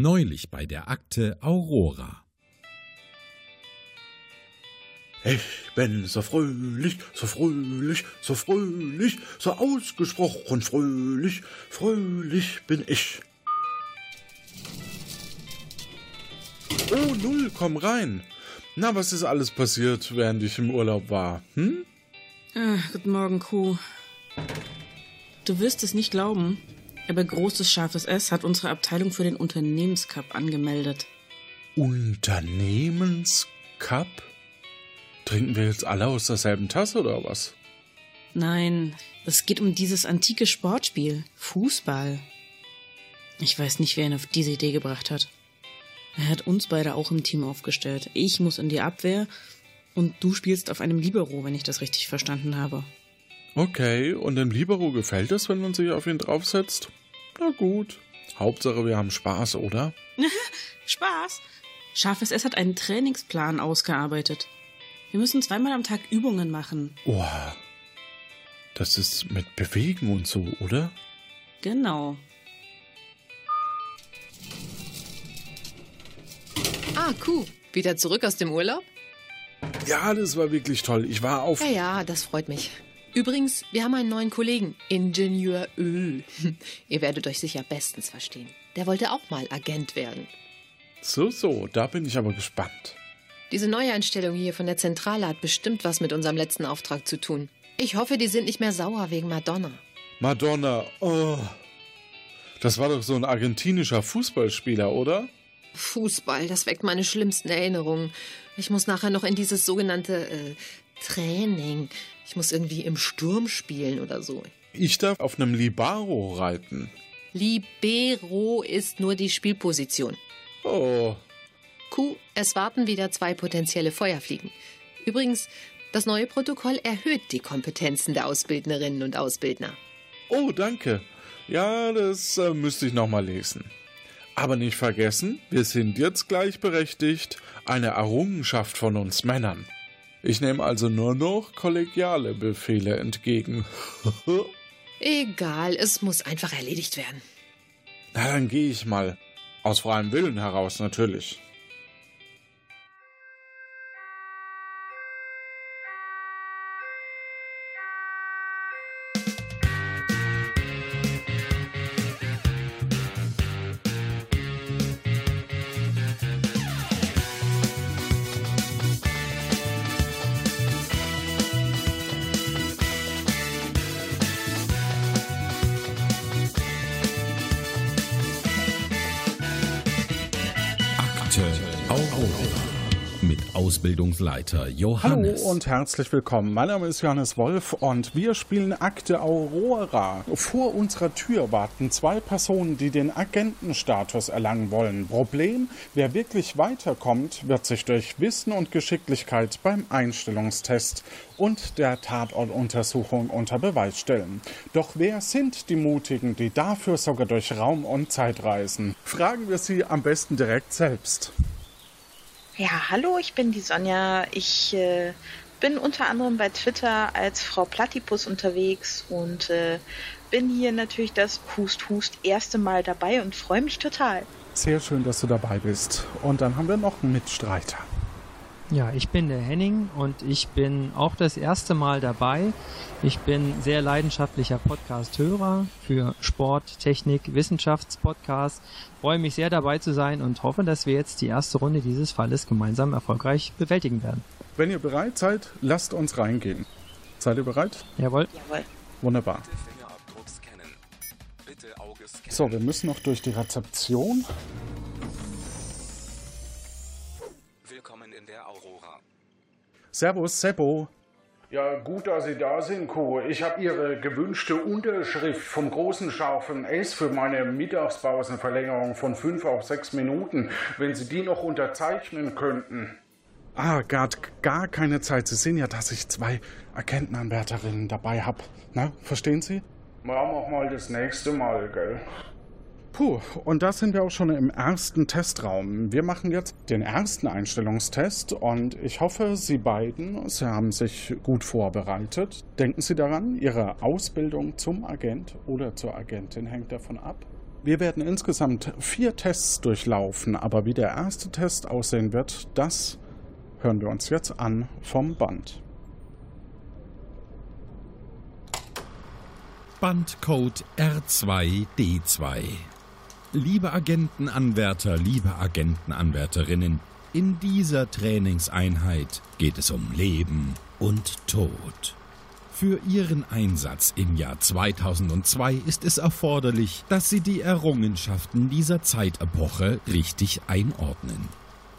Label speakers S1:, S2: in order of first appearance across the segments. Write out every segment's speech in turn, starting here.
S1: Neulich bei der Akte Aurora.
S2: Ich bin so fröhlich, so fröhlich, so fröhlich, so ausgesprochen fröhlich, fröhlich bin ich. Oh, Null, komm rein. Na, was ist alles passiert, während ich im Urlaub war? Hm?
S3: Ah, guten Morgen, Kuh. Du wirst es nicht glauben, aber großes scharfes S hat unsere Abteilung für den Unternehmenscup angemeldet.
S2: Unternehmenscup? Trinken wir jetzt alle aus derselben Tasse oder was?
S3: Nein, es geht um dieses antike Sportspiel, Fußball. Ich weiß nicht, wer ihn auf diese Idee gebracht hat. Er hat uns beide auch im Team aufgestellt. Ich muss in die Abwehr und du spielst auf einem Libero, wenn ich das richtig verstanden habe.
S2: Okay, und dem Libero gefällt es, wenn man sich auf ihn draufsetzt? Na gut. Hauptsache, wir haben Spaß, oder?
S3: Spaß? Scharfes S hat einen Trainingsplan ausgearbeitet. Wir müssen zweimal am Tag Übungen machen.
S2: Oh, das ist mit Bewegen und so, oder?
S3: Genau.
S4: Ah, Kuh. Wieder zurück aus dem Urlaub?
S2: Ja, das war wirklich toll. Ich war auf.
S4: Ja, ja, das freut mich. Übrigens, wir haben einen neuen Kollegen, Ingenieur Ö. Ihr werdet euch sicher bestens verstehen. Der wollte auch mal Agent werden.
S2: So, so, da bin ich aber gespannt.
S4: Diese Neueinstellung hier von der Zentrale hat bestimmt was mit unserem letzten Auftrag zu tun. Ich hoffe, die sind nicht mehr sauer wegen Madonna.
S2: Madonna, oh. Das war doch so ein argentinischer Fußballspieler, oder?
S4: Fußball, das weckt meine schlimmsten Erinnerungen. Ich muss nachher noch in dieses sogenannte äh, Training. Ich muss irgendwie im Sturm spielen oder so.
S2: Ich darf auf einem Libaro reiten.
S4: Libero ist nur die Spielposition.
S2: Oh,
S4: Q, es warten wieder zwei potenzielle Feuerfliegen. Übrigens, das neue Protokoll erhöht die Kompetenzen der Ausbildnerinnen und Ausbildner.
S2: oh, danke. Ja, das äh, müsste ich nochmal lesen. Aber nicht vergessen, wir sind jetzt gleichberechtigt, eine Errungenschaft von uns Männern. Ich nehme also nur noch kollegiale Befehle entgegen.
S4: Egal, es muss einfach erledigt werden.
S2: Na, dann gehe ich mal. Aus freiem Willen heraus natürlich.
S1: Ausbildungsleiter Johannes.
S2: Hallo und herzlich willkommen. Mein Name ist Johannes Wolf und wir spielen Akte Aurora. Vor unserer Tür warten zwei Personen, die den Agentenstatus erlangen wollen. Problem, wer wirklich weiterkommt, wird sich durch Wissen und Geschicklichkeit beim Einstellungstest und der Tatortuntersuchung unter Beweis stellen. Doch wer sind die Mutigen, die dafür sogar durch Raum und Zeit reisen? Fragen wir sie am besten direkt selbst.
S5: Ja, hallo, ich bin die Sonja. Ich äh, bin unter anderem bei Twitter als Frau Platypus unterwegs und äh, bin hier natürlich das Hust Hust erste Mal dabei und freue mich total.
S2: Sehr schön, dass du dabei bist. Und dann haben wir noch einen Mitstreiter.
S6: Ja, ich bin der Henning und ich bin auch das erste Mal dabei. Ich bin sehr leidenschaftlicher Podcast-Hörer für Sport, Technik, Wissenschaftspodcasts. Freue mich sehr dabei zu sein und hoffe, dass wir jetzt die erste Runde dieses Falles gemeinsam erfolgreich bewältigen werden.
S2: Wenn ihr bereit seid, lasst uns reingehen. Seid ihr bereit?
S6: Jawohl.
S5: Jawohl.
S2: Wunderbar. So, wir müssen noch durch die Rezeption. Servus, Seppo. Ja, gut, dass Sie da sind, Kuh. Ich habe Ihre gewünschte Unterschrift vom großen scharfen S für meine Mittagspausenverlängerung von fünf auf sechs Minuten. Wenn Sie die noch unterzeichnen könnten. Ah, gar, gar keine Zeit. Sie sehen ja, dass ich zwei Agentenanwärterinnen dabei habe. Na, verstehen Sie? Ja, mach mal das nächste Mal, gell? Puh, und da sind wir auch schon im ersten Testraum. Wir machen jetzt den ersten Einstellungstest und ich hoffe, Sie beiden, Sie haben sich gut vorbereitet. Denken Sie daran, Ihre Ausbildung zum Agent oder zur Agentin hängt davon ab. Wir werden insgesamt vier Tests durchlaufen, aber wie der erste Test aussehen wird, das hören wir uns jetzt an vom Band.
S1: Bandcode R2D2. Liebe Agentenanwärter, liebe Agentenanwärterinnen, in dieser Trainingseinheit geht es um Leben und Tod. Für Ihren Einsatz im Jahr 2002 ist es erforderlich, dass Sie die Errungenschaften dieser Zeitepoche richtig einordnen.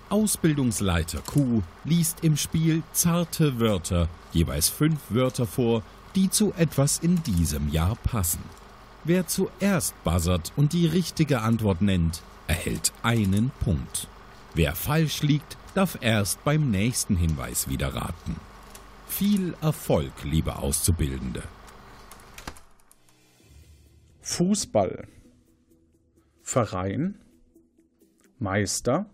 S1: Ausbildungsleiter Q liest im Spiel zarte Wörter, jeweils fünf Wörter vor, die zu etwas in diesem Jahr passen. Wer zuerst buzzert und die richtige Antwort nennt, erhält einen Punkt. Wer falsch liegt, darf erst beim nächsten Hinweis wieder raten. Viel Erfolg, liebe Auszubildende.
S2: Fußball. Verein. Meister.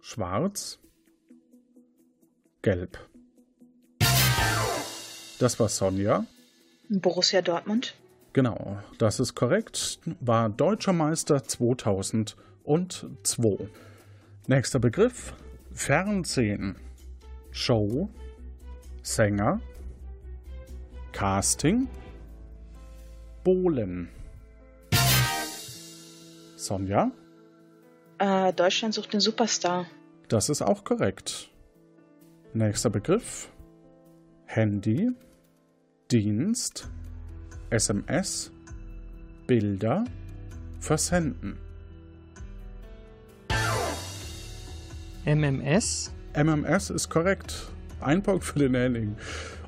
S2: Schwarz. Gelb. Das war Sonja.
S5: Borussia Dortmund.
S2: Genau, das ist korrekt. War deutscher Meister 2002. Nächster Begriff. Fernsehen. Show. Sänger. Casting. Bohlen. Sonja.
S5: Äh, Deutschland sucht den Superstar.
S2: Das ist auch korrekt. Nächster Begriff. Handy. Dienst. SMS. Bilder. Versenden.
S6: MMS.
S2: MMS ist korrekt. Ein Punkt für den Henning.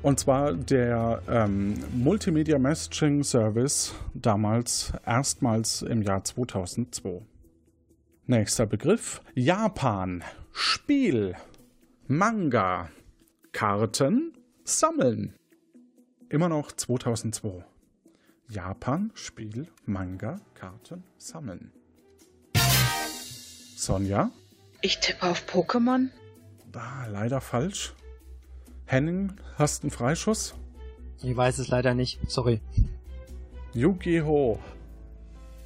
S2: Und zwar der ähm, Multimedia Messaging Service, damals erstmals im Jahr 2002. Nächster Begriff: Japan. Spiel. Manga. Karten. Sammeln. Immer noch 2002. Japan. Spiel. Manga. Karten. Sammeln. Sonja?
S5: Ich tippe auf Pokémon.
S2: Ah, leider falsch. Henning, hast einen Freischuss?
S6: Ich weiß es leider nicht. Sorry.
S2: Yu-Gi-Oh!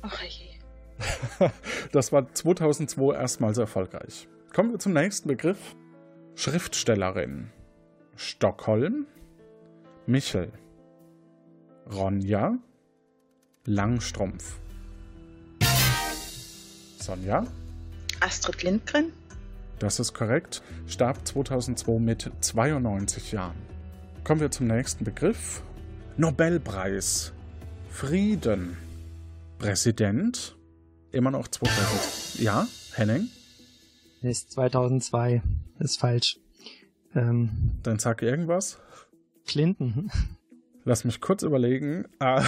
S5: Ach je.
S2: Das war 2002 erstmals erfolgreich. Kommen wir zum nächsten Begriff. Schriftstellerin. Stockholm. Michel. Ronja. Langstrumpf. Sonja?
S5: Astrid Lindgren.
S2: Das ist korrekt. Starb 2002 mit 92 Jahren. Kommen wir zum nächsten Begriff. Nobelpreis. Frieden. Präsident. Immer noch 2000. Ja, Henning?
S6: Ist 2002. Ist falsch. Ähm,
S2: Dann sag irgendwas.
S6: Clinton.
S2: Lass mich kurz überlegen. Ah,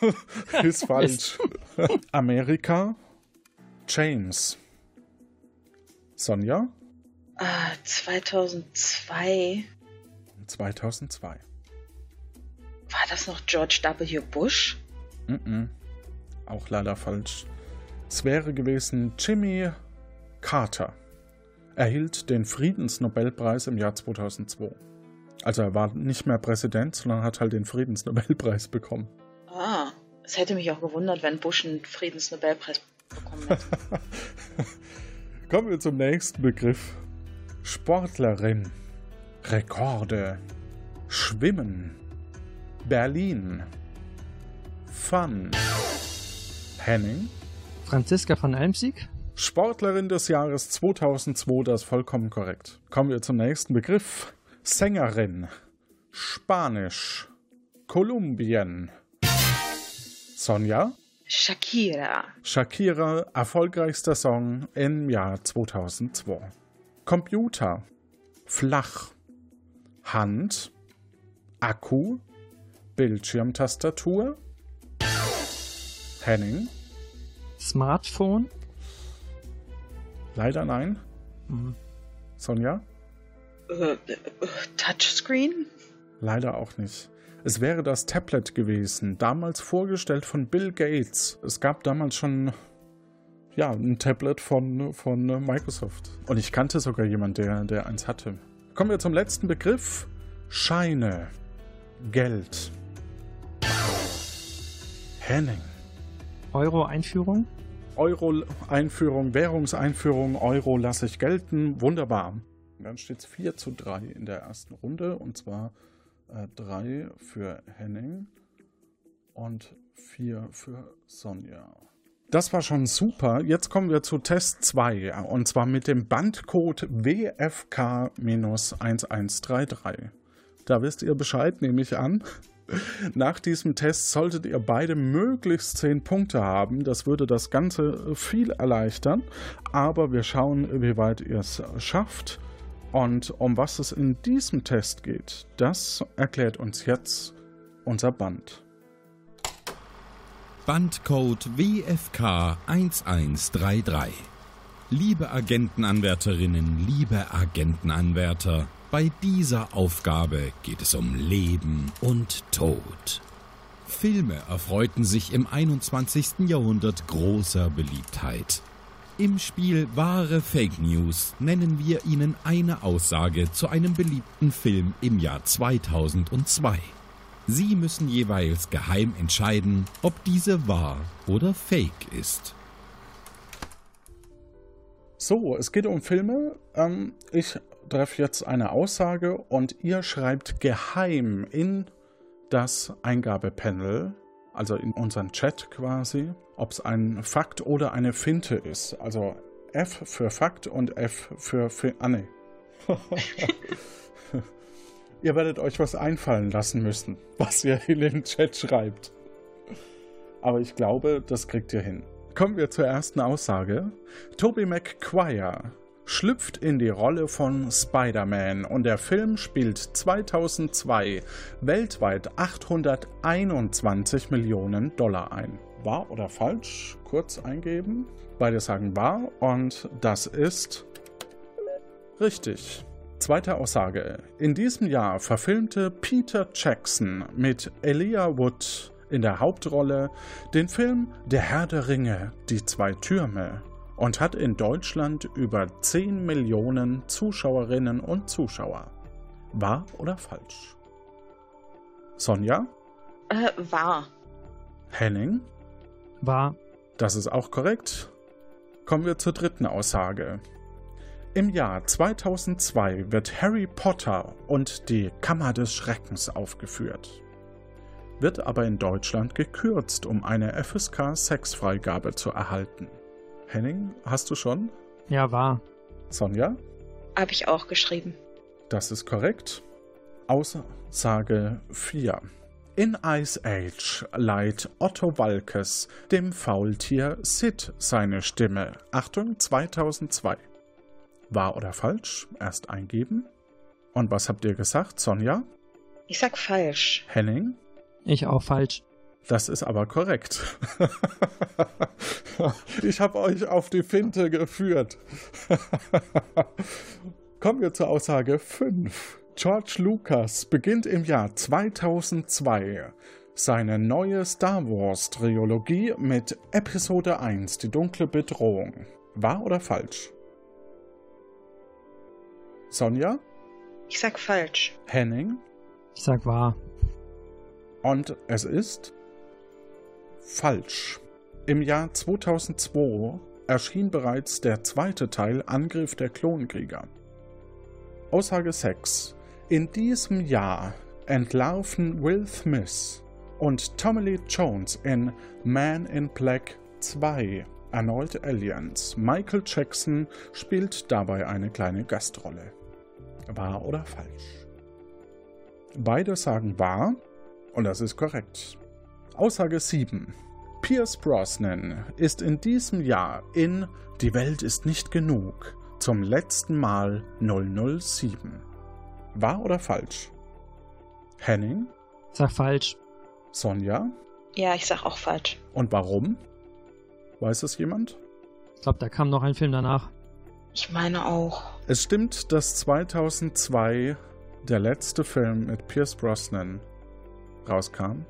S2: ist falsch. Amerika. James. Sonja?
S5: Äh, 2002.
S2: 2002.
S5: War das noch George W. Bush?
S2: Mm-mm. Auch leider falsch. Es wäre gewesen Jimmy Carter. Erhielt den Friedensnobelpreis im Jahr 2002. Also er war nicht mehr Präsident, sondern hat halt den Friedensnobelpreis bekommen.
S5: Ah, es hätte mich auch gewundert, wenn Bush einen Friedensnobelpreis bekommen hätte.
S2: Kommen wir zum nächsten Begriff. Sportlerin. Rekorde. Schwimmen. Berlin. Fun. Henning.
S6: Franziska von Almsieg.
S2: Sportlerin des Jahres 2002, das ist vollkommen korrekt. Kommen wir zum nächsten Begriff. Sängerin. Spanisch. Kolumbien. Sonja.
S5: Shakira.
S2: Shakira, erfolgreichster Song im Jahr 2002. Computer. Flach. Hand. Akku. Bildschirmtastatur. Henning.
S6: Smartphone.
S2: Leider nein.
S6: Mhm.
S2: Sonja?
S5: Äh, äh, Touchscreen?
S2: Leider auch nicht. Es wäre das Tablet gewesen, damals vorgestellt von Bill Gates. Es gab damals schon ja, ein Tablet von, von Microsoft. Und ich kannte sogar jemanden, der, der eins hatte. Kommen wir zum letzten Begriff. Scheine. Geld. Henning.
S6: Euro-Einführung?
S2: Euro-Einführung, Währungseinführung, Euro lasse ich gelten. Wunderbar. Dann steht es 4 zu 3 in der ersten Runde und zwar 3 äh, für Henning und 4 für Sonja. Das war schon super. Jetzt kommen wir zu Test 2 und zwar mit dem Bandcode WFK-1133. Da wisst ihr Bescheid, nehme ich an. Nach diesem Test solltet ihr beide möglichst 10 Punkte haben. Das würde das Ganze viel erleichtern. Aber wir schauen, wie weit ihr es schafft. Und um was es in diesem Test geht, das erklärt uns jetzt unser Band.
S1: Bandcode WFK 1133. Liebe Agentenanwärterinnen, liebe Agentenanwärter, bei dieser Aufgabe geht es um Leben und Tod. Filme erfreuten sich im 21. Jahrhundert großer Beliebtheit. Im Spiel Wahre Fake News nennen wir Ihnen eine Aussage zu einem beliebten Film im Jahr 2002. Sie müssen jeweils geheim entscheiden, ob diese wahr oder fake ist.
S2: So, es geht um Filme. Ähm, ich treffe jetzt eine Aussage und ihr schreibt geheim in das Eingabepanel, also in unseren Chat quasi, ob es ein Fakt oder eine Finte ist. Also F für Fakt und F für Finte. Ah, nee. Ihr werdet euch was einfallen lassen müssen, was ihr in den Chat schreibt. Aber ich glaube, das kriegt ihr hin. Kommen wir zur ersten Aussage. Toby McQuire schlüpft in die Rolle von Spider-Man und der Film spielt 2002 weltweit 821 Millionen Dollar ein. Wahr oder falsch? Kurz eingeben. Beide sagen wahr und das ist richtig. Zweite Aussage. In diesem Jahr verfilmte Peter Jackson mit Elijah Wood in der Hauptrolle den Film Der Herr der Ringe, die zwei Türme und hat in Deutschland über 10 Millionen Zuschauerinnen und Zuschauer. Wahr oder falsch? Sonja?
S5: Äh, wahr.
S2: Henning?
S6: Wahr.
S2: Das ist auch korrekt. Kommen wir zur dritten Aussage. Im Jahr 2002 wird Harry Potter und die Kammer des Schreckens aufgeführt. Wird aber in Deutschland gekürzt, um eine FSK-Sexfreigabe zu erhalten. Henning, hast du schon?
S6: Ja, war.
S2: Sonja?
S5: Habe ich auch geschrieben.
S2: Das ist korrekt. Aussage 4. In Ice Age leiht Otto Walkes dem Faultier Sid seine Stimme. Achtung, 2002. Wahr oder falsch? Erst eingeben. Und was habt ihr gesagt, Sonja?
S5: Ich sag falsch.
S2: Henning?
S6: Ich auch falsch.
S2: Das ist aber korrekt. ich habe euch auf die Finte geführt. Kommen wir zur Aussage 5. George Lucas beginnt im Jahr 2002 seine neue Star Wars Trilogie mit Episode 1, die dunkle Bedrohung. Wahr oder falsch? Sonja?
S5: Ich sag falsch.
S2: Henning?
S6: Ich sag wahr.
S2: Und es ist falsch. Im Jahr 2002 erschien bereits der zweite Teil Angriff der Klonkrieger. Aussage 6. In diesem Jahr entlarven Will Smith und Tommy Lee Jones in Man in Black 2 erneut Aliens. Michael Jackson spielt dabei eine kleine Gastrolle. Wahr oder falsch? Beide sagen wahr und das ist korrekt. Aussage 7. Pierce Brosnan ist in diesem Jahr in Die Welt ist nicht genug zum letzten Mal 007. Wahr oder falsch? Henning?
S6: Sag falsch.
S2: Sonja?
S5: Ja, ich sag auch falsch.
S2: Und warum? Weiß es jemand?
S6: Ich glaube, da kam noch ein Film danach.
S5: Ich meine auch.
S2: Es stimmt, dass 2002 der letzte Film mit Pierce Brosnan rauskam.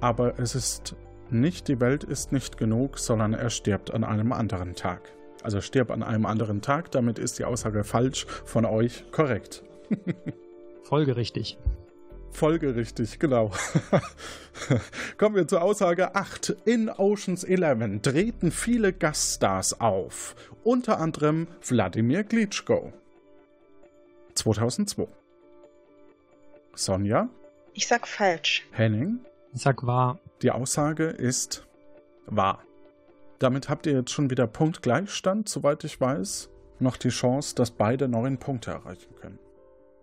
S2: Aber es ist nicht, die Welt ist nicht genug, sondern er stirbt an einem anderen Tag. Also stirbt an einem anderen Tag, damit ist die Aussage falsch von euch korrekt.
S6: Folgerichtig.
S2: Folgerichtig, genau. Kommen wir zur Aussage 8. In Oceans 11 treten viele Gaststars auf, unter anderem Wladimir Klitschko. 2002. Sonja?
S5: Ich sag falsch.
S2: Henning?
S6: Ich sag wahr.
S2: Die Aussage ist wahr. Damit habt ihr jetzt schon wieder Punktgleichstand, soweit ich weiß. Noch die Chance, dass beide neun Punkte erreichen können.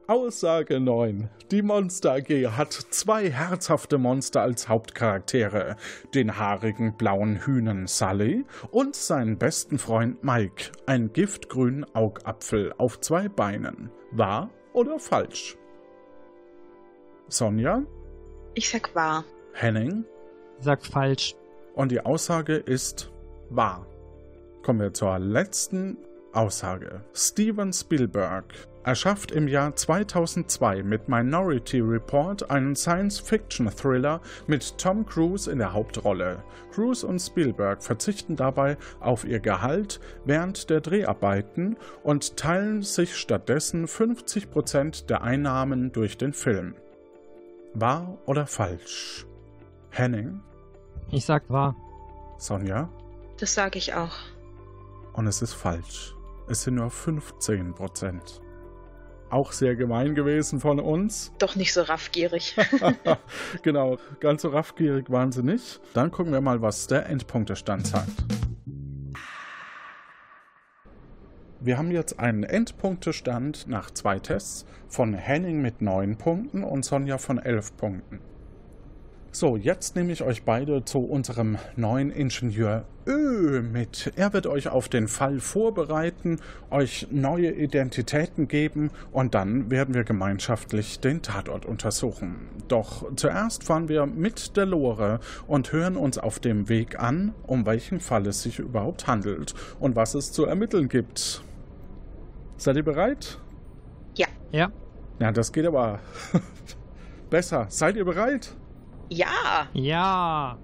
S2: Aussage 9. Die Monster AG hat zwei herzhafte Monster als Hauptcharaktere. Den haarigen blauen Hühnen Sully und seinen besten Freund Mike, einen giftgrünen Augapfel auf zwei Beinen. Wahr oder falsch? Sonja?
S5: Ich sag wahr.
S2: Henning?
S6: Sag falsch.
S2: Und die Aussage ist wahr. Kommen wir zur letzten Aussage. Steven Spielberg erschafft im Jahr 2002 mit Minority Report einen Science-Fiction-Thriller mit Tom Cruise in der Hauptrolle. Cruise und Spielberg verzichten dabei auf ihr Gehalt während der Dreharbeiten und teilen sich stattdessen 50% der Einnahmen durch den Film. Wahr oder falsch? Henning?
S6: Ich sag wahr.
S2: Sonja?
S5: Das sage ich auch.
S2: Und es ist falsch. Es sind nur 15 Prozent. Auch sehr gemein gewesen von uns.
S5: Doch nicht so raffgierig.
S2: genau, ganz so raffgierig waren sie nicht. Dann gucken wir mal, was der Endpunktestand sagt. Wir haben jetzt einen Endpunktestand nach zwei Tests von Henning mit 9 Punkten und Sonja von 11 Punkten. So, jetzt nehme ich euch beide zu unserem neuen Ingenieur Ö mit. Er wird euch auf den Fall vorbereiten, euch neue Identitäten geben und dann werden wir gemeinschaftlich den Tatort untersuchen. Doch zuerst fahren wir mit der Lore und hören uns auf dem Weg an, um welchen Fall es sich überhaupt handelt und was es zu ermitteln gibt. Seid ihr bereit?
S5: Ja.
S6: Ja.
S2: Ja, das geht aber besser. Seid ihr bereit?
S5: Ja.
S6: Ja.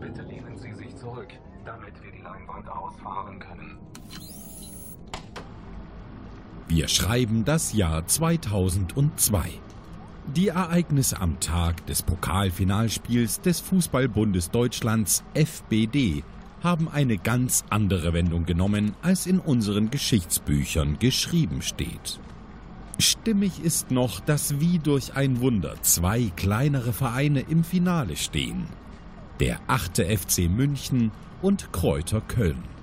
S7: Bitte lehnen Sie sich zurück, damit wir die Leinwand ausfahren können.
S1: Wir schreiben das Jahr 2002. Die Ereignisse am Tag des Pokalfinalspiels des Fußballbundes Deutschlands FBD haben eine ganz andere Wendung genommen, als in unseren Geschichtsbüchern geschrieben steht. Stimmig ist noch, dass wie durch ein Wunder zwei kleinere Vereine im Finale stehen. Der 8. FC München und Kräuter Köln.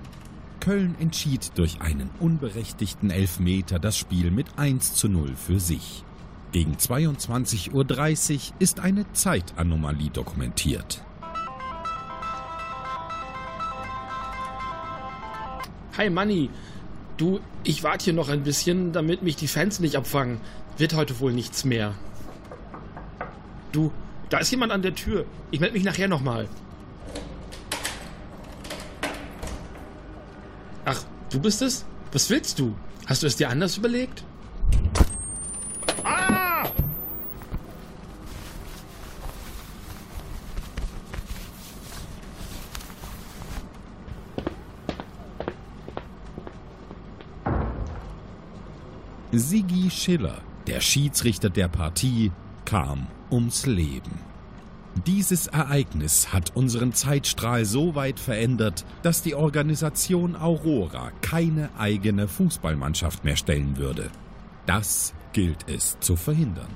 S1: Köln entschied durch einen unberechtigten Elfmeter das Spiel mit 1 zu 0 für sich. Gegen 22.30 Uhr ist eine Zeitanomalie dokumentiert.
S8: Hi Manni, du, ich warte hier noch ein bisschen, damit mich die Fans nicht abfangen. Wird heute wohl nichts mehr. Du, da ist jemand an der Tür. Ich melde mich nachher nochmal. Ach, du bist es? Was willst du? Hast du es dir anders überlegt? Ah!
S1: Sigi Schiller, der Schiedsrichter der Partie, kam ums Leben. Dieses Ereignis hat unseren Zeitstrahl so weit verändert, dass die Organisation Aurora keine eigene Fußballmannschaft mehr stellen würde. Das gilt es zu verhindern.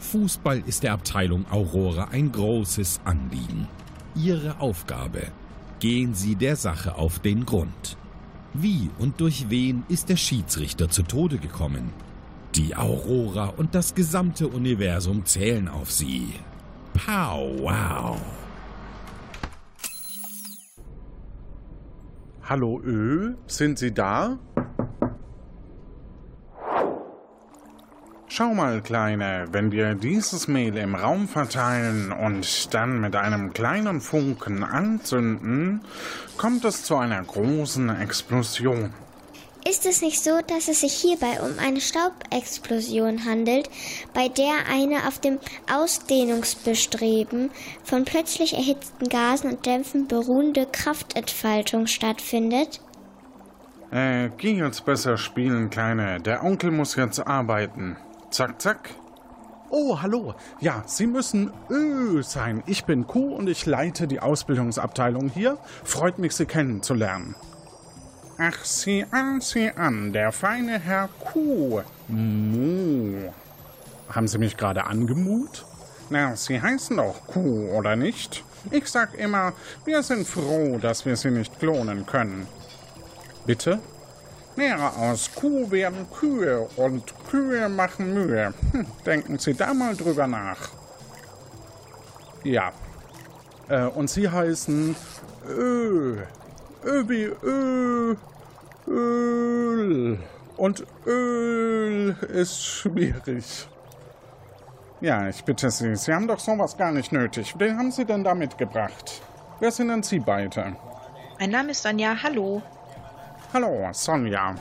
S1: Fußball ist der Abteilung Aurora ein großes Anliegen. Ihre Aufgabe. Gehen Sie der Sache auf den Grund. Wie und durch wen ist der Schiedsrichter zu Tode gekommen? Die Aurora und das gesamte Universum zählen auf sie. Pow wow.
S2: Hallo Ö, sind Sie da? Schau mal, Kleine, wenn wir dieses Mehl im Raum verteilen und dann mit einem kleinen Funken anzünden, kommt es zu einer großen Explosion.
S9: Ist es nicht so, dass es sich hierbei um eine Staubexplosion handelt, bei der eine auf dem Ausdehnungsbestreben von plötzlich erhitzten Gasen und Dämpfen beruhende Kraftentfaltung stattfindet?
S2: Äh, geh jetzt besser spielen, Kleine. Der Onkel muss jetzt arbeiten. Zack, zack. Oh, hallo. Ja, Sie müssen Ö sein. Ich bin Q und ich leite die Ausbildungsabteilung hier. Freut mich, Sie kennenzulernen. Ach, sieh an, sieh an, der feine Herr Q. Mu. Haben Sie mich gerade angemut? Na, Sie heißen doch Q, oder nicht? Ich sag immer, wir sind froh, dass wir Sie nicht klonen können. Bitte? Ja, aus Kuh werden Kühe und Kühe machen Mühe. Hm, denken Sie da mal drüber nach. Ja. Äh, und Sie heißen Ö. Ö wie Ö. Öl. Und Öl ist schwierig. Ja, ich bitte Sie, Sie haben doch sowas gar nicht nötig. Wen haben Sie denn da mitgebracht? Wer sind denn Sie beide?
S5: Mein Name ist Sonja. Hallo.
S2: Hallo, Sonja.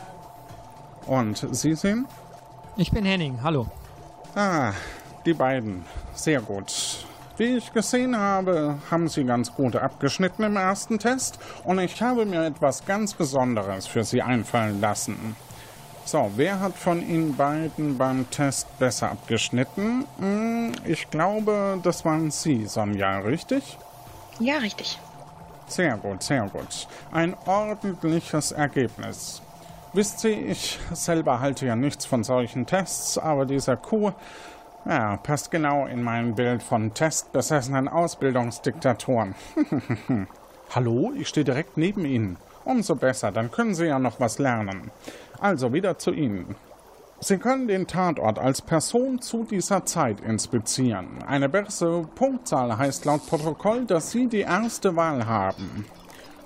S2: Und Sie sind?
S6: Ich bin Henning, hallo.
S2: Ah, die beiden. Sehr gut. Wie ich gesehen habe, haben Sie ganz gut abgeschnitten im ersten Test und ich habe mir etwas ganz Besonderes für Sie einfallen lassen. So, wer hat von Ihnen beiden beim Test besser abgeschnitten? Hm, ich glaube, das waren Sie, Sonja, richtig?
S5: Ja, richtig.
S2: Sehr gut, sehr gut. Ein ordentliches Ergebnis. Wisst ihr, ich selber halte ja nichts von solchen Tests, aber dieser Kuh, ja, passt genau in mein Bild von testbesessenen Ausbildungsdiktatoren. Hallo, ich stehe direkt neben Ihnen. Umso besser, dann können Sie ja noch was lernen. Also wieder zu Ihnen. Sie können den Tatort als Person zu dieser Zeit inspizieren. Eine bessere Punktzahl heißt laut Protokoll, dass Sie die erste Wahl haben.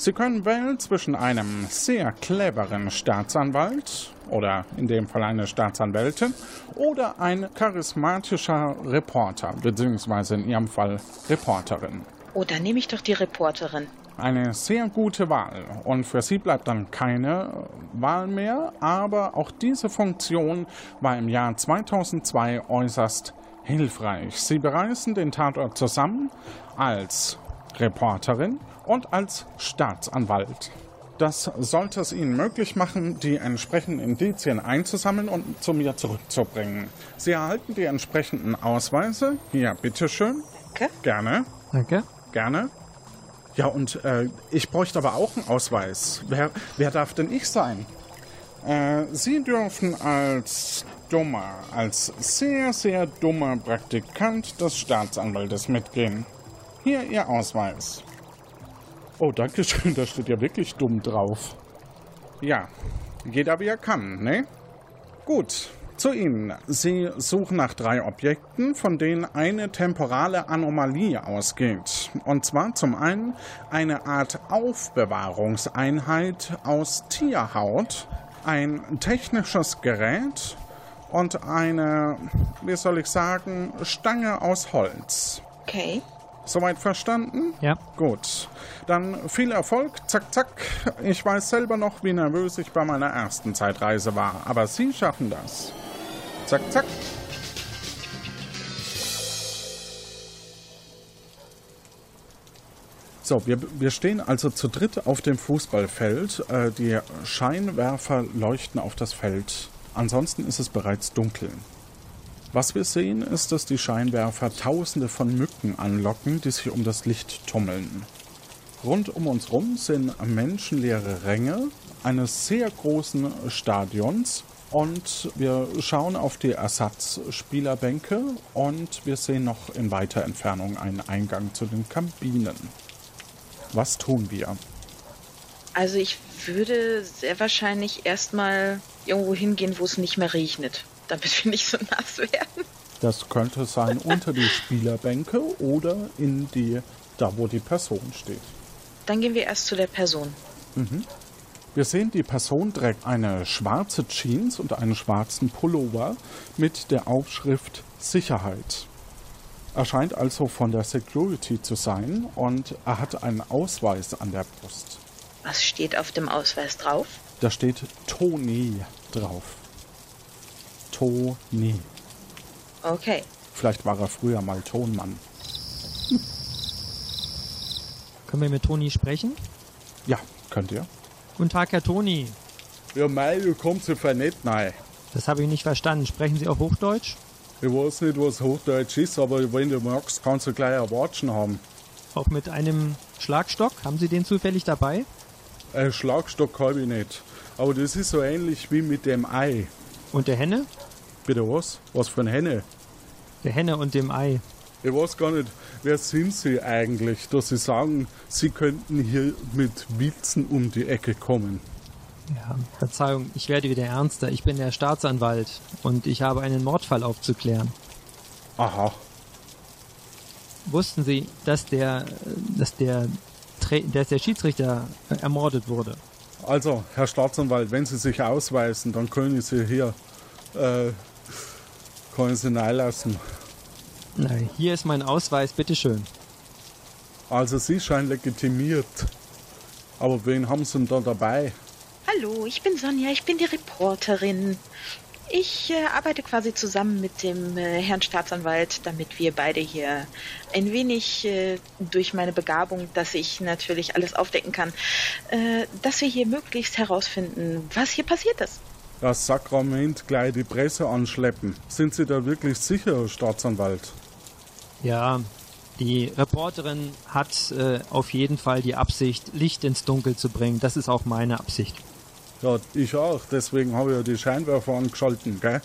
S2: Sie können wählen zwischen einem sehr cleveren Staatsanwalt oder in dem Fall eine Staatsanwältin oder ein charismatischer Reporter, beziehungsweise in Ihrem Fall Reporterin.
S5: Oh, dann nehme ich doch die Reporterin.
S2: Eine sehr gute Wahl. Und für Sie bleibt dann keine Wahl mehr. Aber auch diese Funktion war im Jahr 2002 äußerst hilfreich. Sie bereisen den Tatort zusammen als Reporterin und als Staatsanwalt. Das sollte es Ihnen möglich machen, die entsprechenden Indizien einzusammeln und zu mir zurückzubringen. Sie erhalten die entsprechenden Ausweise. Hier, bitteschön.
S5: Danke.
S2: Gerne.
S6: Danke.
S2: Gerne. Ja, und äh, ich bräuchte aber auch einen Ausweis. Wer, wer darf denn ich sein? Äh, Sie dürfen als dummer, als sehr, sehr dummer Praktikant des Staatsanwaltes mitgehen. Hier Ihr Ausweis. Oh, danke schön, da steht ja wirklich dumm drauf. Ja, jeder wie er kann, ne? Gut, zu Ihnen. Sie suchen nach drei Objekten, von denen eine temporale Anomalie ausgeht. Und zwar zum einen eine Art Aufbewahrungseinheit aus Tierhaut, ein technisches Gerät und eine, wie soll ich sagen, Stange aus Holz.
S5: Okay.
S2: Soweit verstanden?
S6: Ja.
S2: Gut. Dann viel Erfolg. Zack, zack. Ich weiß selber noch, wie nervös ich bei meiner ersten Zeitreise war. Aber Sie schaffen das. Zack, zack. So, wir, wir stehen also zu dritt auf dem Fußballfeld. Äh, die Scheinwerfer leuchten auf das Feld. Ansonsten ist es bereits dunkel. Was wir sehen, ist, dass die Scheinwerfer Tausende von Mücken anlocken, die sich um das Licht tummeln. Rund um uns rum sind menschenleere Ränge eines sehr großen Stadions und wir schauen auf die Ersatzspielerbänke und wir sehen noch in weiter Entfernung einen Eingang zu den Kabinen. Was tun wir?
S5: Also ich würde sehr wahrscheinlich erstmal irgendwo hingehen, wo es nicht mehr regnet, damit wir nicht so nass werden.
S2: Das könnte sein unter die Spielerbänke oder in die, da wo die Person steht.
S5: Dann gehen wir erst zu der Person.
S2: Mhm. Wir sehen, die Person trägt eine schwarze Jeans und einen schwarzen Pullover mit der Aufschrift Sicherheit. Er scheint also von der Security zu sein und er hat einen Ausweis an der Brust.
S5: Was steht auf dem Ausweis drauf?
S2: Da steht Toni drauf. Toni.
S5: Okay.
S2: Vielleicht war er früher mal Tonmann.
S6: Können wir mit Toni sprechen?
S2: Ja, könnt ihr.
S6: Guten Tag, Herr Toni.
S2: Ja, mei, du kommst einfach nicht rein.
S6: Das habe ich nicht verstanden. Sprechen Sie auch Hochdeutsch?
S2: Ich weiß nicht, was Hochdeutsch ist, aber wenn du magst, kannst du gleich ein Watschen haben.
S6: Auch mit einem Schlagstock? Haben Sie den zufällig dabei?
S2: Ein Schlagstock habe ich nicht. Aber das ist so ähnlich wie mit dem Ei.
S6: Und der Henne?
S2: Bitte was? Was für ein Henne?
S6: Der Henne und dem Ei.
S2: Ich weiß gar nicht, wer sind Sie eigentlich, dass Sie sagen, Sie könnten hier mit Witzen um die Ecke kommen?
S6: Ja, Verzeihung, ich werde wieder ernster. Ich bin der Staatsanwalt und ich habe einen Mordfall aufzuklären.
S2: Aha.
S6: Wussten Sie, dass der, dass der, dass der Schiedsrichter äh, ermordet wurde?
S2: Also, Herr Staatsanwalt, wenn Sie sich ausweisen, dann können Sie hier, äh, können Sie lassen.
S6: Nein, hier ist mein Ausweis, bitteschön.
S2: Also, Sie scheinen legitimiert. Aber wen haben Sie denn da dabei?
S5: Hallo, ich bin Sonja, ich bin die Reporterin. Ich äh, arbeite quasi zusammen mit dem äh, Herrn Staatsanwalt, damit wir beide hier ein wenig äh, durch meine Begabung, dass ich natürlich alles aufdecken kann, äh, dass wir hier möglichst herausfinden, was hier passiert ist.
S2: Das Sakrament gleich die Presse anschleppen. Sind Sie da wirklich sicher, Herr Staatsanwalt?
S6: Ja, die Reporterin hat äh, auf jeden Fall die Absicht, Licht ins Dunkel zu bringen. Das ist auch meine Absicht.
S2: Ja, ich auch. Deswegen habe ich ja die Scheinwerfer angeschalten, gell?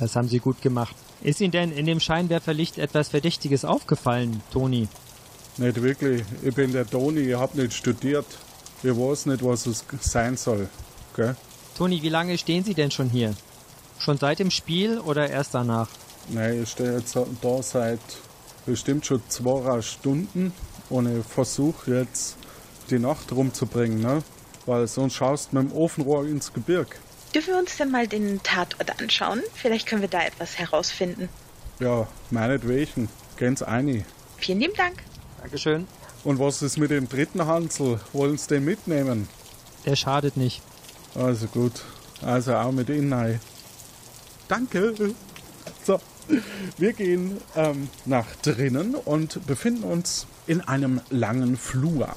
S6: Das haben Sie gut gemacht. Ist Ihnen denn in dem Scheinwerferlicht etwas Verdächtiges aufgefallen, Toni?
S2: Nicht wirklich. Ich bin der Toni, ich habe nicht studiert. Ich weiß nicht, was es sein soll, gell?
S6: Toni, wie lange stehen Sie denn schon hier? Schon seit dem Spiel oder erst danach?
S2: Nein, ich stehe jetzt da seit bestimmt schon zwei Stunden und ich versuche jetzt die Nacht rumzubringen, ne? Weil sonst schaust du mit dem Ofenrohr ins Gebirg.
S5: Dürfen wir uns denn mal den Tatort anschauen? Vielleicht können wir da etwas herausfinden.
S2: Ja, meinetwegen. Ganz einig.
S5: Vielen lieben Dank.
S6: Dankeschön.
S2: Und was ist mit dem dritten Hansel? Wollen Sie den mitnehmen?
S6: Der schadet nicht.
S2: Also gut. Also auch mit Ihnen rein. Danke. So, wir gehen ähm, nach drinnen und befinden uns in einem langen Flur.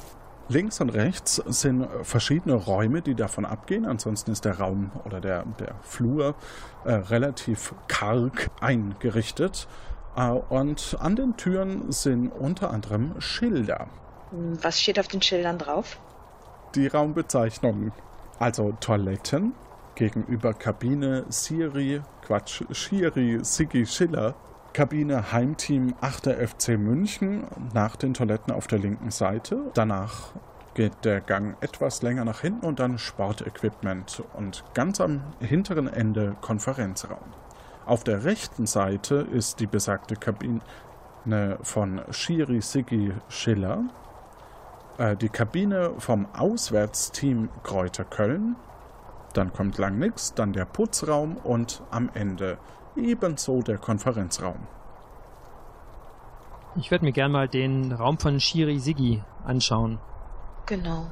S2: Links und rechts sind verschiedene Räume, die davon abgehen. Ansonsten ist der Raum oder der, der Flur äh, relativ karg eingerichtet. Äh, und an den Türen sind unter anderem Schilder.
S5: Was steht auf den Schildern drauf?
S2: Die Raumbezeichnungen. Also Toiletten gegenüber Kabine Siri, Quatsch, Schiri, Sigi Schiller. Kabine Heimteam 8. FC München nach den Toiletten auf der linken Seite. Danach geht der Gang etwas länger nach hinten und dann Sportequipment und ganz am hinteren Ende Konferenzraum. Auf der rechten Seite ist die besagte Kabine von Schiri Sigi Schiller, äh, die Kabine vom Auswärtsteam Kräuter Köln, dann kommt lang nix, dann der Putzraum und am Ende ebenso der Konferenzraum.
S6: Ich würde mir gern mal den Raum von Shiri Sigi anschauen.
S5: Genau.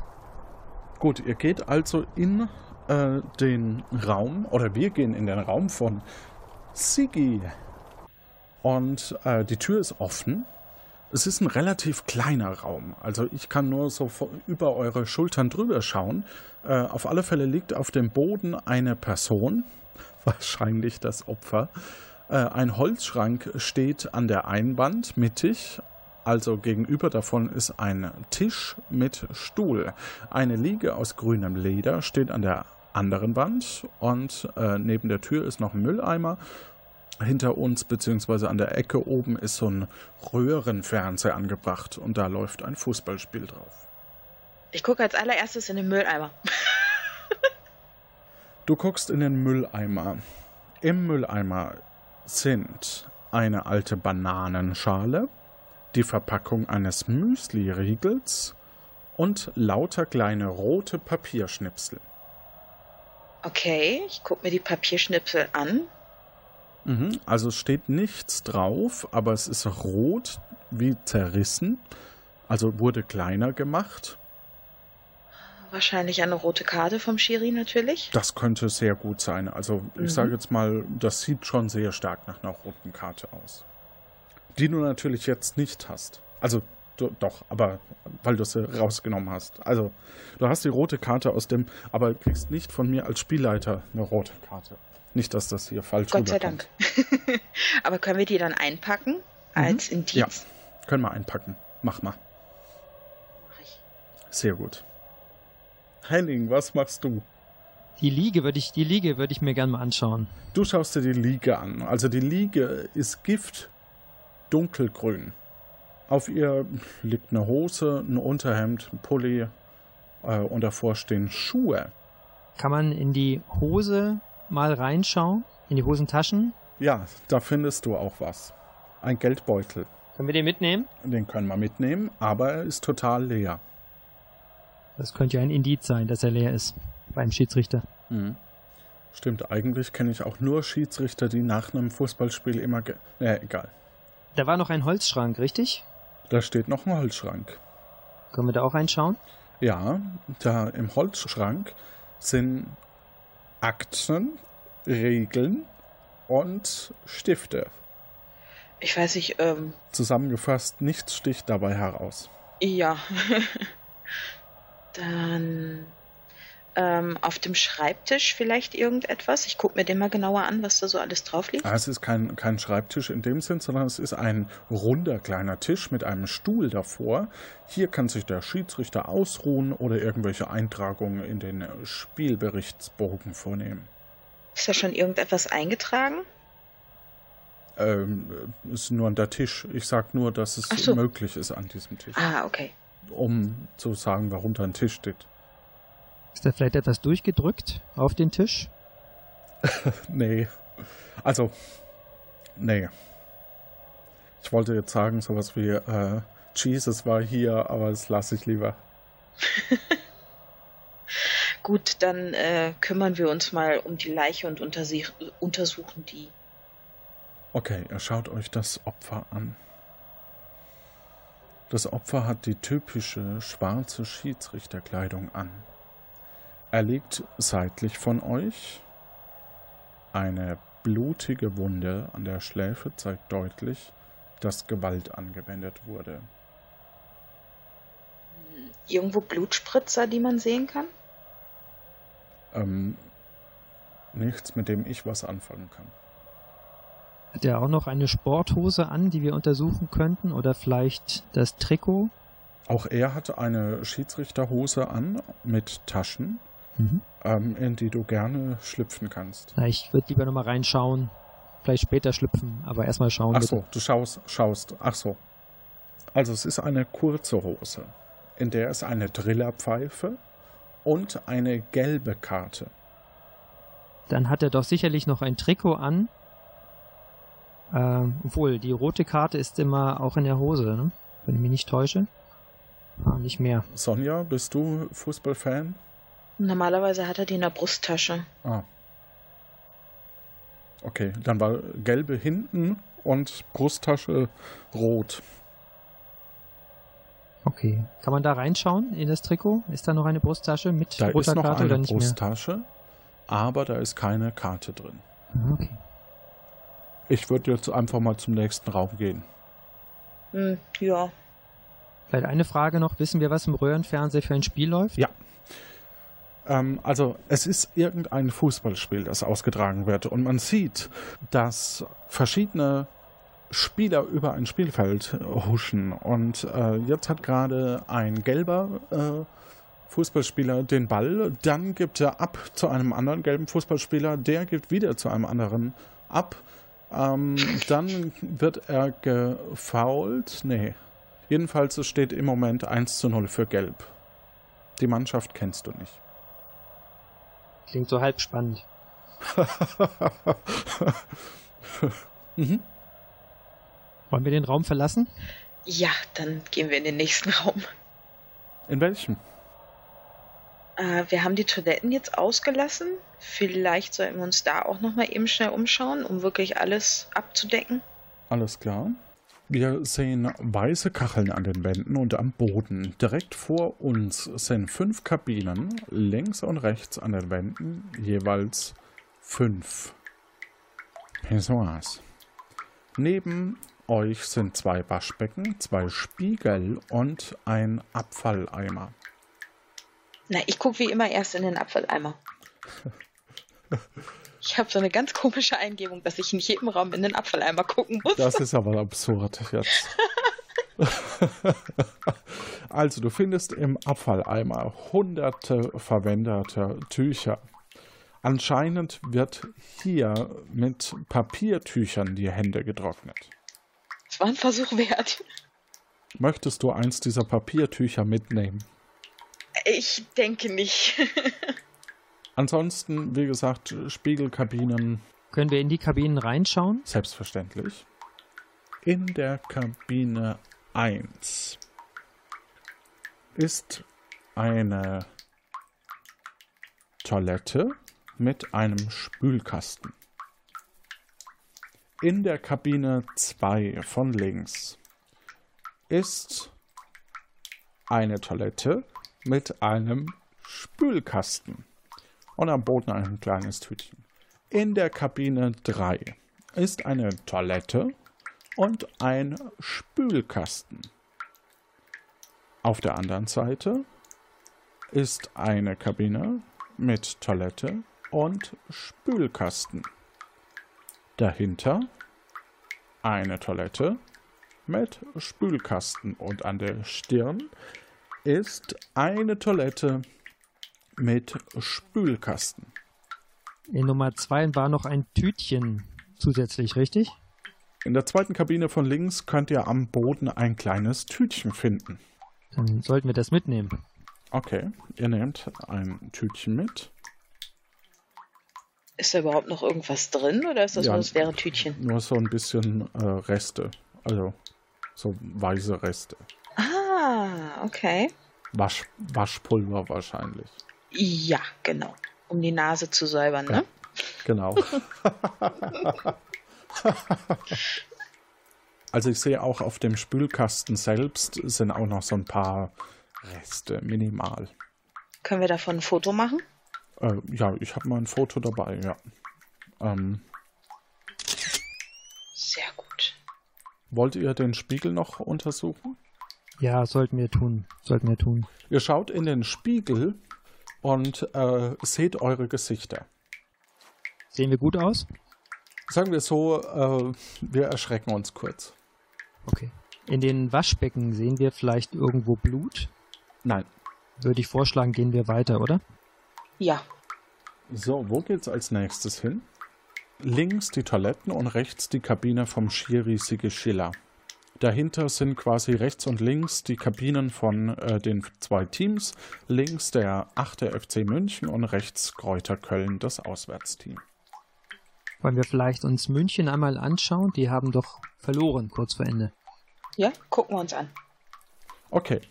S2: Gut, ihr geht also in äh, den Raum, oder wir gehen in den Raum von Sigi. Und äh, die Tür ist offen. Es ist ein relativ kleiner Raum. Also ich kann nur so über eure Schultern drüber schauen. Äh, auf alle Fälle liegt auf dem Boden eine Person, wahrscheinlich das Opfer. Äh, ein Holzschrank steht an der Einwand mittig. Also gegenüber davon ist ein Tisch mit Stuhl. Eine Liege aus grünem Leder steht an der anderen Wand und äh, neben der Tür ist noch ein Mülleimer hinter uns beziehungsweise an der Ecke oben ist so ein Röhrenfernseher angebracht und da läuft ein Fußballspiel drauf.
S5: Ich gucke als allererstes in den Mülleimer.
S2: du guckst in den Mülleimer. Im Mülleimer sind eine alte Bananenschale, die Verpackung eines Müsli-Riegels und lauter kleine rote Papierschnipsel.
S5: Okay, ich gucke mir die Papierschnipsel an.
S2: Mhm, also es steht nichts drauf, aber es ist rot wie zerrissen. Also wurde kleiner gemacht.
S5: Wahrscheinlich eine rote Karte vom Schiri natürlich.
S2: Das könnte sehr gut sein. Also ich
S5: Mhm.
S2: sage jetzt mal, das sieht schon sehr stark nach einer roten Karte aus. Die du natürlich jetzt nicht hast. Also do, doch, aber weil du sie rausgenommen hast. Also du hast die rote Karte aus dem, aber kriegst nicht von mir als Spielleiter eine rote Karte. Nicht, dass das hier falsch
S5: Gott sei. Dank. Aber können wir die dann einpacken als Indiz?
S2: Mhm. Ja, können wir einpacken. Mach mal.
S5: Mach ich.
S2: Sehr gut. Henning, was machst du?
S6: Die Liege würde ich, die Liege würde ich mir gerne mal anschauen.
S2: Du schaust dir die Liege an. Also die Liege ist Gift dunkelgrün. Auf ihr liegt eine Hose, ein Unterhemd, ein Pulli äh, und davor stehen Schuhe.
S6: Kann man in die Hose mal reinschauen? In die Hosentaschen?
S2: Ja, da findest du auch was. Ein Geldbeutel.
S6: Können wir den mitnehmen?
S2: Den können wir mitnehmen, aber er ist total leer.
S6: Das könnte ja ein Indiz sein, dass er leer ist. Beim Schiedsrichter.
S2: Stimmt, eigentlich kenne ich auch nur Schiedsrichter, die nach einem Fußballspiel immer... Ge äh, egal.
S6: Da war noch ein Holzschrank, richtig?
S2: Da steht noch ein Holzschrank.
S6: Können wir da auch reinschauen?
S2: Ja, da im Holzschrank sind Akten, Regeln und Stifte.
S5: Ich weiß nicht, ähm,
S2: Zusammengefasst, nichts sticht dabei heraus.
S5: ja. dann ähm, auf dem Schreibtisch vielleicht irgendetwas. Ich gucke mir den mal genauer an, was da so alles drauf liegt.
S2: Ah, Es ist kein, kein Schreibtisch in dem Sinn, sondern es ist ein runder kleiner Tisch mit einem Stuhl davor. Hier kann sich der Schiedsrichter ausruhen oder irgendwelche Eintragungen in den Spielberichtsbogen vornehmen.
S5: Ist da schon irgendetwas eingetragen?
S2: Ähm, ist nur der Tisch. Ich sag nur, dass es
S5: so.
S2: möglich ist an diesem Tisch,
S5: Ah, okay.
S2: Um zu sagen, warum da ein Tisch steht.
S6: Ist da vielleicht etwas durchgedrückt auf den Tisch?
S2: Nee. Also, nee. Ich wollte jetzt sagen, sowas wie, äh, Jesus war hier, aber das lasse ich lieber.
S5: Gut, dann äh, kümmern wir uns mal um die Leiche und untersuchen die.
S2: Okay, ihr schaut euch das Opfer an. Das Opfer hat die typische schwarze Schiedsrichterkleidung an. Er liegt seitlich von euch. Eine blutige Wunde an der Schläfe zeigt deutlich, dass Gewalt angewendet wurde.
S5: Irgendwo Blutspritzer, die man sehen kann?
S2: Ähm, nichts, mit dem ich was anfangen kann.
S6: Hat er auch noch eine Sporthose an, die wir untersuchen könnten? Oder vielleicht das Trikot?
S2: Auch er hat eine Schiedsrichterhose an mit Taschen,
S6: Mhm.
S2: ähm, in die du gerne schlüpfen kannst.
S6: Na, ich würde lieber nochmal reinschauen. Vielleicht später schlüpfen, aber erstmal schauen.
S2: Ach
S6: bitte.
S2: so, du schaust, schaust. Ach so. Also es ist eine kurze Hose, in der ist eine Drillerpfeife und eine gelbe Karte.
S6: Dann hat er doch sicherlich noch ein Trikot an. Ähm, obwohl, die rote Karte ist immer auch in der Hose, ne? Wenn ich mich nicht täusche. Ah, nicht mehr.
S2: Sonja, bist du Fußballfan?
S5: Normalerweise hat er die in der Brusttasche.
S2: Ah. Okay, dann war gelbe hinten und Brusttasche rot.
S6: Okay. Kann man da reinschauen in das Trikot? Ist da noch eine Brusttasche mit
S2: Da
S6: roter
S2: ist noch
S6: Karte oder
S2: eine
S6: nicht
S2: Brusttasche, aber da ist keine Karte drin.
S6: mehr? Ah, Okay.
S2: Ich würde jetzt einfach mal zum nächsten Raum gehen.
S5: Hm, ja.
S6: Vielleicht eine Frage noch. Wissen wir, was im Röhrenfernseher für ein Spiel läuft?
S2: Ja. Ähm, also es ist irgendein Fußballspiel, das ausgetragen wird und man sieht, dass verschiedene Spieler über ein Spielfeld huschen und äh, jetzt hat gerade ein gelber äh, Fußballspieler den Ball, dann gibt er ab zu einem anderen gelben Fußballspieler, der gibt wieder zu einem anderen ab, ähm, dann wird er gefoult, nee, jedenfalls es steht im Moment 1 zu 0 für gelb. Die Mannschaft kennst du nicht.
S6: Klingt so halb spannend.
S2: mhm.
S6: Wollen wir den Raum verlassen?
S5: Ja, dann gehen wir in den nächsten Raum.
S2: In welchem?
S5: Äh, wir haben die Toiletten jetzt ausgelassen. Vielleicht sollten wir uns da auch nochmal eben schnell umschauen, um wirklich alles abzudecken.
S2: Alles klar. Wir sehen weiße Kacheln an den Wänden und am Boden. Direkt vor uns sind fünf Kabinen, links und rechts an den Wänden jeweils fünf Pissoirs. Neben euch sind zwei Waschbecken, zwei Spiegel und ein Abfalleimer.
S5: Na, ich gucke wie immer erst in den Abfalleimer. Ich habe so eine ganz komische Eingebung, dass ich in jedem Raum in den Abfalleimer gucken muss.
S2: Das ist aber absurd jetzt. also, du findest im Abfalleimer hunderte verwendete Tücher. Anscheinend wird hier mit Papiertüchern die Hände getrocknet.
S5: Es war ein Versuch wert.
S2: Möchtest du eins dieser Papiertücher mitnehmen?
S5: Ich denke nicht.
S2: Ansonsten, wie gesagt, Spiegelkabinen.
S6: Können wir in die Kabinen reinschauen?
S2: Selbstverständlich. In der Kabine 1 ist eine Toilette mit einem Spülkasten. In der Kabine 2 von links ist eine Toilette mit einem Spülkasten und am Boden ein kleines Tütchen. In der Kabine 3 ist eine Toilette und ein Spülkasten. Auf der anderen Seite ist eine Kabine mit Toilette und Spülkasten. Dahinter eine Toilette mit Spülkasten und an der Stirn ist eine Toilette mit Spülkasten.
S6: In Nummer 2 war noch ein Tütchen zusätzlich, richtig?
S2: In der zweiten Kabine von links könnt ihr am Boden ein kleines Tütchen finden.
S6: Dann sollten wir das mitnehmen.
S2: Okay, ihr nehmt ein Tütchen mit.
S5: Ist da überhaupt noch irgendwas drin oder ist das
S2: Ja.
S5: nur das leere Tütchen?
S2: Nur so ein bisschen äh, Reste. Also so weiße Reste.
S5: Ah, okay.
S2: Wasch, Waschpulver wahrscheinlich.
S5: Ja, genau. Um die Nase zu säubern, ne?
S2: Genau. also ich sehe auch auf dem Spülkasten selbst sind auch noch so ein paar Reste, minimal.
S5: Können wir davon ein Foto machen?
S2: Äh, ja, ich habe mal ein Foto dabei, ja. Ähm,
S5: Sehr gut.
S2: wollt ihr den Spiegel noch untersuchen?
S6: Ja, sollten wir tun. Sollten wir tun.
S2: Ihr schaut in den Spiegel und äh, seht eure Gesichter.
S6: Sehen wir gut aus?
S2: Sagen wir so, äh, wir erschrecken uns kurz.
S6: Okay. In den Waschbecken sehen wir vielleicht irgendwo Blut.
S2: Nein.
S6: Würde ich vorschlagen, gehen wir weiter, oder?
S5: Ja.
S2: So, wo geht's als nächstes hin? Links die Toiletten und rechts die Kabine vom Schiri Schiller. Dahinter sind quasi rechts und links die Kabinen von äh, den zwei Teams. Links der 8. FC München und rechts Kräuter Köln, das Auswärtsteam.
S6: Wollen wir vielleicht uns München einmal anschauen? Die haben doch verloren kurz vor Ende.
S5: Ja, gucken wir uns an.
S2: Okay,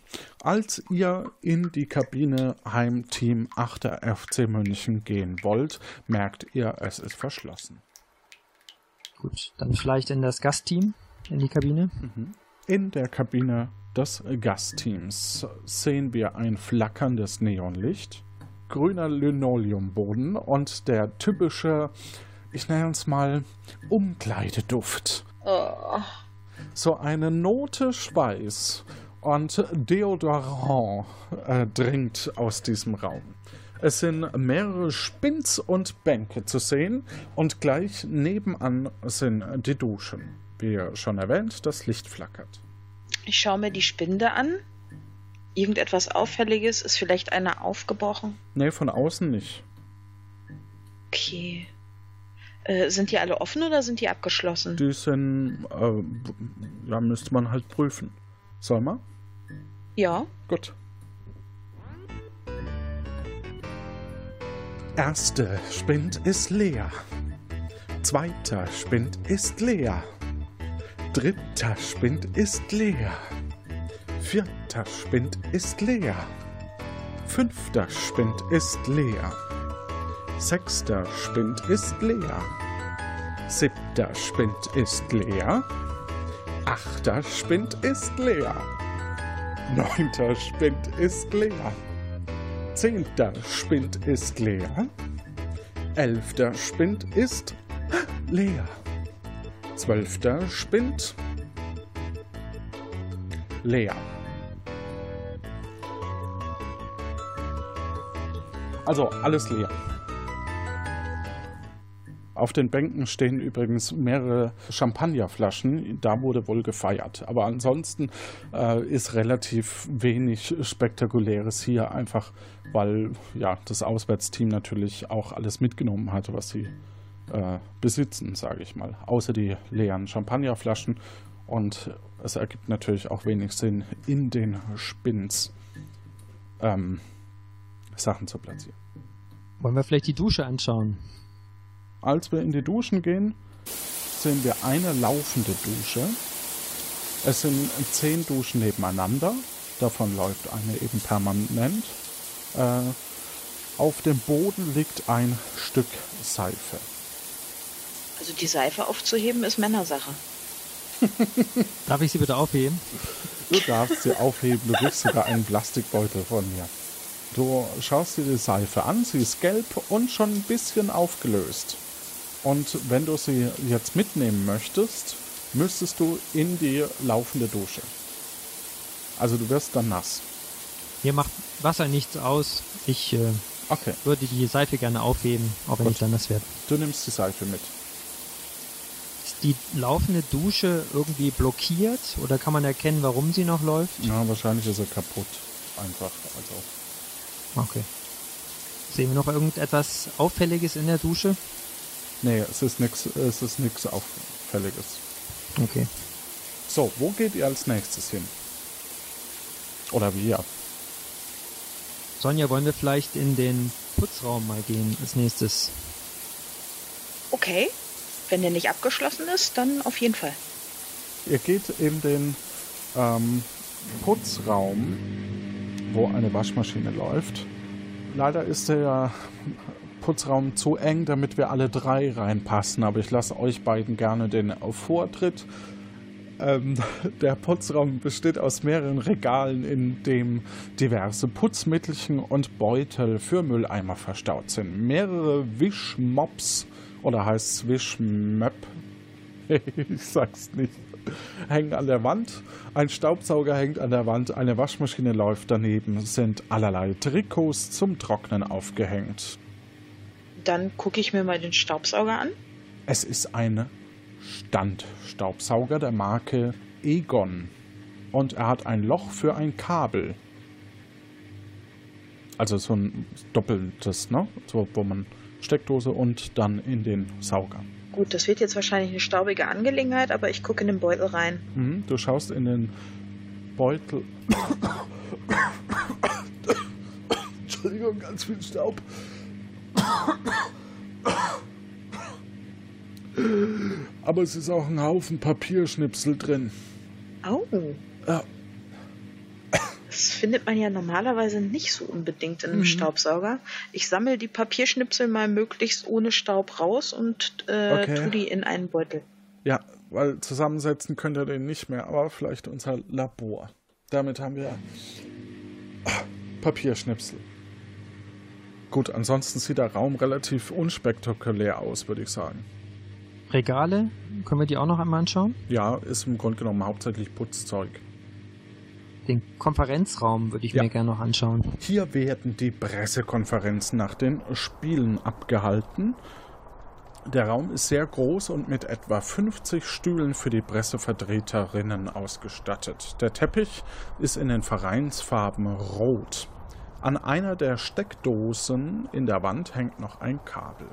S2: als ihr in die Kabine Heimteam 8. FC München gehen wollt, merkt ihr, es ist verschlossen.
S6: Gut, dann vielleicht in das Gastteam, in die Kabine.
S2: In der Kabine des Gastteams sehen wir ein flackerndes Neonlicht, grüner Linoleumboden und der typische, ich nenne es mal, Umkleideduft.
S5: Oh,
S2: So eine Note Schweiß und Deodorant äh, dringt aus diesem Raum. Es sind mehrere Spins und Bänke zu sehen und gleich nebenan sind die Duschen. Wie schon erwähnt, das Licht flackert.
S5: ich schaue mir die Spinde an. Irgendetwas Auffälliges? Ist vielleicht einer aufgebrochen?
S2: Nee, von außen nicht.
S5: Okay. Äh, sind die alle offen oder sind die abgeschlossen?
S2: Die sind, äh, ja, müsste man halt prüfen. Soll man?
S5: Ja.
S2: Gut. Erster Spind ist leer. Zweiter Spind ist leer. Dritter Spind ist leer. Vierter Spind ist leer. Fünfter Spind ist leer. Sechster Spind ist leer. Siebter Spind ist leer. Achter Spind ist leer. Neunter Spind ist leer. Zehnter Spind ist leer. Elfter Spind ist leer. Zwölfter Spind leer. Also alles leer. Auf den Bänken stehen übrigens mehrere Champagnerflaschen. Da wurde wohl gefeiert. Aber ansonsten äh, ist relativ wenig Spektakuläres hier, einfach weil ja das Auswärtsteam natürlich auch alles mitgenommen hat, was sie äh, besitzen, sage ich mal. Außer die leeren Champagnerflaschen. Und es ergibt natürlich auch wenig Sinn, in den Spins ähm, Sachen zu platzieren.
S6: Wollen wir vielleicht die Dusche anschauen?
S2: Als wir in die Duschen gehen, sehen wir eine laufende Dusche. Es sind zehn Duschen nebeneinander. Davon läuft eine eben permanent. Äh, auf dem Boden liegt ein Stück Seife.
S5: Also die Seife aufzuheben ist Männersache.
S6: Darf ich sie bitte aufheben?
S2: Du darfst sie aufheben. Du kriegst sogar einen Plastikbeutel von mir. Du schaust dir die Seife an, sie ist gelb und schon ein bisschen aufgelöst. Und wenn du sie jetzt mitnehmen möchtest, müsstest du in die laufende Dusche. Also du wirst dann nass.
S6: Hier macht Wasser nichts aus. Ich äh,
S2: Okay,
S6: würde die Seife gerne aufheben, auch wenn
S2: Gut.
S6: ich dann nass werde.
S2: du nimmst die Seife mit.
S6: Die laufende Dusche irgendwie blockiert oder kann man erkennen, warum sie noch läuft?
S2: Ja, wahrscheinlich ist er kaputt. Einfach. Also.
S6: Okay. Sehen wir noch irgendetwas Auffälliges in der Dusche?
S2: Nee, es ist nichts es ist nix Auffälliges.
S6: Okay.
S2: So, wo geht ihr als nächstes hin? Oder wir?
S6: Sonja, wollen wir vielleicht in den Putzraum mal gehen als nächstes?
S5: Okay, wenn der nicht abgeschlossen ist, dann auf jeden Fall.
S2: Ihr geht in den ähm, Putzraum, wo eine Waschmaschine läuft. Leider ist der Putzraum zu eng, damit wir alle drei reinpassen, aber ich lasse euch beiden gerne den Vortritt. Ähm, der Putzraum besteht aus mehreren Regalen, in dem diverse Putzmittelchen und Beutel für Mülleimer verstaut sind. Mehrere Wischmops oder heißt es Wischmöpp? ich sag's nicht. Hängen an der Wand. Ein Staubsauger hängt an der Wand. Eine Waschmaschine läuft daneben. Sind allerlei Trikots zum Trocknen aufgehängt.
S5: Dann gucke ich mir mal den Staubsauger an.
S2: Es ist ein Standstaubsauger der Marke Egon. Und er hat ein Loch für ein Kabel. Also so ein doppeltes, ne? So, wo man Steckdose und dann in den Sauger.
S5: Gut, das wird jetzt wahrscheinlich eine staubige Angelegenheit, aber ich gucke in den Beutel rein.
S2: Mhm, du schaust in den Beutel. Entschuldigung, ganz viel Staub. Aber es ist auch ein Haufen Papierschnipsel drin.
S5: Oh,
S2: Ja,
S5: das findet man ja normalerweise nicht so unbedingt in einem Staubsauger. Ich sammle die Papierschnipsel mal möglichst ohne Staub raus und äh,
S2: Okay.
S5: tu die in einen Beutel.
S2: ja, weil zusammensetzen könnt ihr den nicht mehr, aber vielleicht unser Labor. Damit haben wir Papierschnipsel. Gut, ansonsten sieht der Raum relativ unspektakulär aus, würde ich sagen.
S6: Regale, können wir die auch noch einmal anschauen?
S2: Ja, ist im Grunde genommen hauptsächlich Putzzeug.
S6: Den Konferenzraum würde ich
S2: Ja.
S6: mir gerne noch anschauen.
S2: Hier werden die Pressekonferenzen nach den Spielen abgehalten. Der Raum ist sehr groß und mit etwa 50 Stühlen für die Pressevertreterinnen ausgestattet. Der Teppich ist in den Vereinsfarben rot. An einer der Steckdosen in der Wand hängt noch ein Kabel.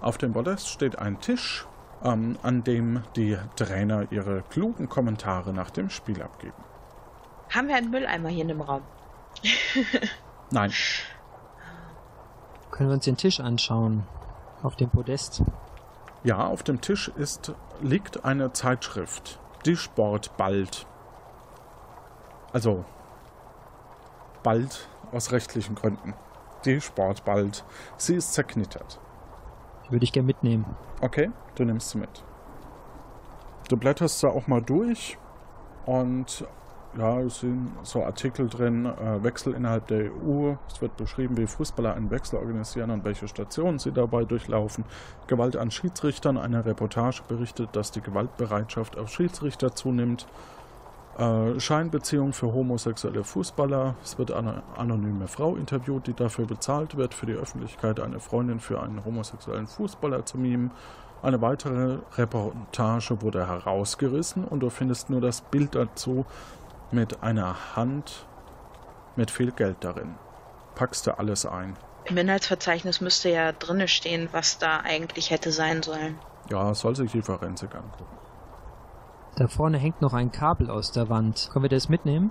S2: Auf dem Podest steht ein Tisch, ähm, an dem die Trainer ihre klugen Kommentare nach dem Spiel abgeben.
S5: Haben wir einen Mülleimer hier in dem Raum?
S2: Nein,
S6: Können wir uns den Tisch anschauen? Auf dem Podest.
S2: Ja, auf dem Tisch ist, liegt eine Zeitschrift. Die Sport bald. Also bald aus rechtlichen Gründen. Die Sport bald. Sie ist zerknittert.
S6: Die würde ich gerne mitnehmen.
S2: Okay, du nimmst sie mit. du blätterst da auch mal durch und ja, es sind so Artikel drin, äh, Wechsel innerhalb der EU. Es wird beschrieben, wie Fußballer einen Wechsel organisieren und welche Stationen sie dabei durchlaufen. Gewalt an Schiedsrichtern. Eine Reportage berichtet, dass die Gewaltbereitschaft auf Schiedsrichter zunimmt. Äh, Scheinbeziehung für homosexuelle Fußballer. Es wird eine anonyme Frau interviewt, die dafür bezahlt wird, für die Öffentlichkeit eine Freundin für einen homosexuellen Fußballer zu mimen. Eine weitere Reportage wurde herausgerissen und du findest nur das Bild dazu mit einer Hand mit viel Geld darin. Packst du alles ein.
S5: Im Inhaltsverzeichnis müsste ja drinne stehen, was da eigentlich hätte sein sollen.
S2: Ja, soll sich die Forensik angucken.
S6: Da vorne hängt noch ein Kabel aus der Wand. Können wir das mitnehmen?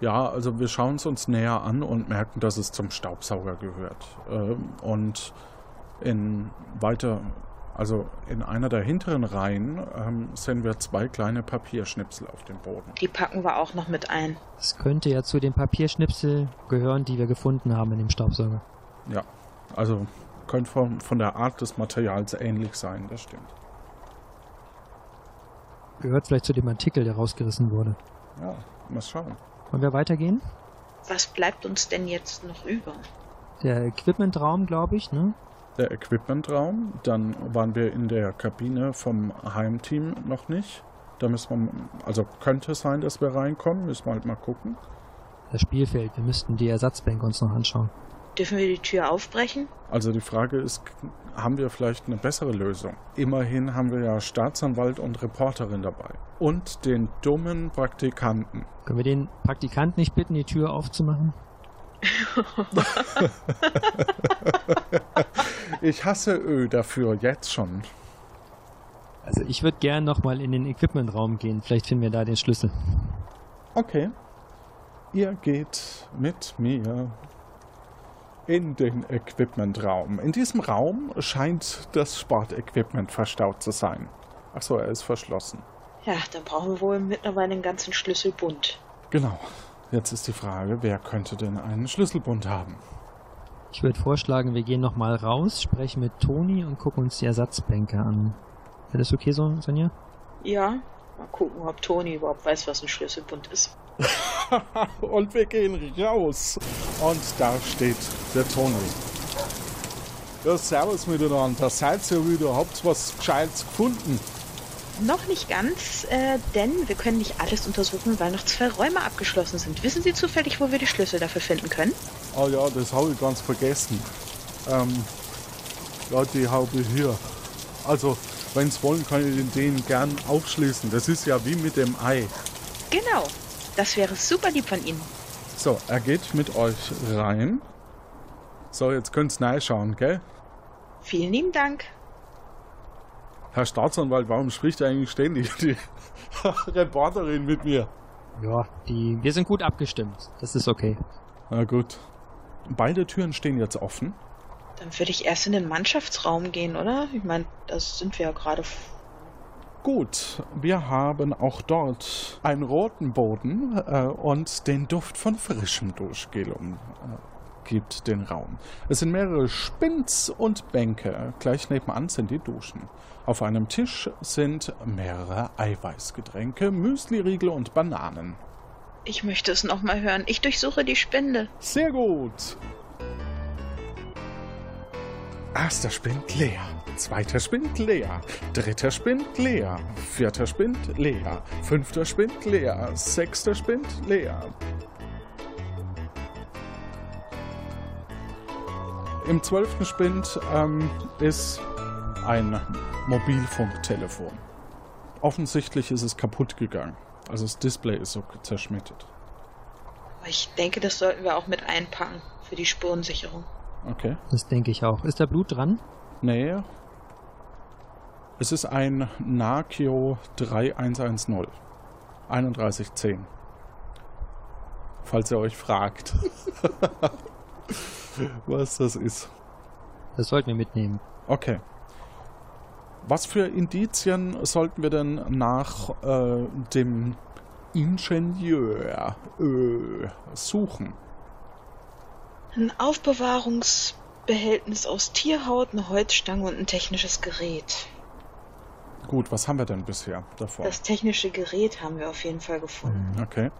S2: Ja, also wir schauen es uns näher an und merken, dass es zum Staubsauger gehört. Ähm, und in weiter, also in einer der hinteren Reihen ähm, sehen wir zwei kleine Papierschnipsel auf dem Boden.
S5: Die packen wir auch noch mit ein.
S6: Das könnte ja zu den Papierschnipsel gehören, die wir gefunden haben in dem Staubsauger.
S2: Ja, also könnte von, von der Art des Materials ähnlich sein, das stimmt.
S6: Gehört vielleicht zu dem Artikel, der rausgerissen wurde.
S2: Ja, mal schauen.
S6: Wollen wir weitergehen?
S5: Was bleibt uns denn jetzt noch über?
S6: Der Equipmentraum, glaube ich, ne?
S2: Der Equipmentraum, dann waren wir in der Kabine vom Heimteam noch nicht. Da müssen wir, also könnte es sein, dass wir reinkommen, müssen wir halt mal gucken.
S6: Das Spielfeld, wir müssten die Ersatzbänke uns noch anschauen.
S5: Dürfen wir die Tür aufbrechen?
S2: Also die Frage ist, haben wir vielleicht eine bessere Lösung? Immerhin haben wir ja Staatsanwalt und Reporterin dabei. Und den dummen Praktikanten.
S6: Können wir den Praktikanten nicht bitten, die Tür aufzumachen?
S2: ich hasse Ö dafür, jetzt schon.
S6: Also ich würde gern nochmal in den Equipmentraum gehen. Vielleicht finden wir da den Schlüssel.
S2: Okay. Ihr geht mit mir in den Equipmentraum. In diesem Raum scheint das Sportequipment verstaut zu sein. Achso, er ist verschlossen.
S5: Ja, dann brauchen wir wohl mittlerweile einen ganzen Schlüsselbund.
S2: Genau. Jetzt ist die Frage, wer könnte denn einen Schlüsselbund haben?
S6: Ich würde vorschlagen, wir gehen nochmal raus, sprechen mit Toni und gucken uns die Ersatzbänke an. Wäre das okay so, Sonja?
S5: Ja, mal gucken, ob Toni überhaupt weiß, was ein Schlüsselbund ist.
S2: und wir gehen raus. Und da steht der Toni. Ja, servus miteinander. Da seid ihr wieder. Habt was Gescheites gefunden?
S5: Noch nicht ganz, äh, denn wir können nicht alles untersuchen, weil noch zwei Räume abgeschlossen sind. Wissen Sie zufällig, wo wir die Schlüssel dafür finden können?
S2: Oh ja, das habe ich ganz vergessen. Ähm, ja, die habe ich hier. Also, wenn Sie wollen, kann ich den gern aufschließen. Das ist ja wie mit dem Ei.
S5: Genau. Das wäre super lieb von Ihnen.
S2: So, er geht mit euch rein. So, jetzt könnt's schauen, gell?
S5: Vielen lieben Dank.
S2: Herr Staatsanwalt, warum spricht eigentlich ständig die Reporterin mit mir?
S6: Ja, die, wir sind gut abgestimmt. Das ist okay.
S2: Na gut. Beide Türen stehen jetzt offen.
S5: Dann würde ich erst in den Mannschaftsraum gehen, oder? Ich meine, da sind wir ja gerade.
S2: Gut, wir haben auch dort einen roten Boden äh, und den Duft von frischem Duschgel um, äh, gibt den Raum. Es sind mehrere Spins und Bänke. Gleich nebenan sind die Duschen. Auf einem Tisch sind mehrere Eiweißgetränke, Müsliriegel und Bananen.
S5: Ich möchte es nochmal hören. Ich durchsuche die Spinde.
S2: Sehr gut. Erster Spind leer. Zweiter Spind leer. Dritter Spind leer. Vierter Spind leer. Fünfter Spind leer. Sechster Spind leer. Im zwölften Spind ähm, ist ein Mobilfunktelefon. Offensichtlich ist es kaputt gegangen. Also das Display ist so zerschmettert.
S5: Ich denke, das sollten wir auch mit einpacken für die Spurensicherung.
S2: Okay.
S6: Das denke ich auch. Ist da Blut dran?
S2: Nee. Es ist ein Nakio 3110. 3110. Falls ihr euch fragt, was das ist.
S6: Das sollten wir mitnehmen.
S2: Okay. Was für Indizien sollten wir denn nach äh, dem Ingenieur äh, suchen?
S5: Ein Aufbewahrungsbehältnis aus Tierhaut, eine Holzstange und ein technisches Gerät.
S2: Gut, was haben wir denn bisher davor?
S5: Das technische Gerät haben wir auf jeden Fall gefunden.
S2: Okay.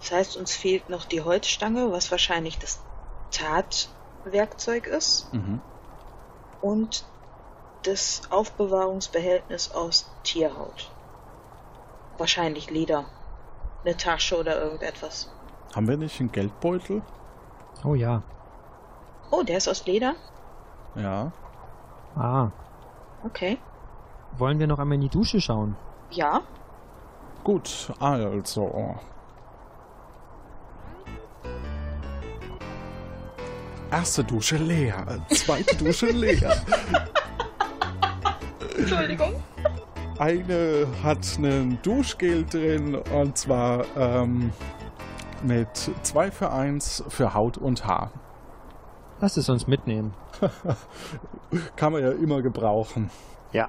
S5: Das heißt, uns fehlt noch die Holzstange, was wahrscheinlich das Tatwerkzeug ist.
S2: Mhm.
S5: Und das Aufbewahrungsbehältnis aus Tierhaut. Wahrscheinlich Leder. Eine Tasche oder irgendetwas.
S2: Haben wir nicht einen Geldbeutel?
S6: Oh ja.
S5: Oh, der ist aus Leder?
S2: Ja.
S6: Ah.
S5: Okay.
S6: Wollen wir noch einmal in die Dusche schauen?
S5: Ja.
S2: Gut, also. Erste Dusche leer, zweite Dusche leer.
S5: Entschuldigung.
S2: Eine hat einen Duschgel drin und zwar ähm, mit 2 für 1 für Haut und Haar.
S6: Lass es uns mitnehmen.
S2: Kann man ja immer gebrauchen.
S6: Ja.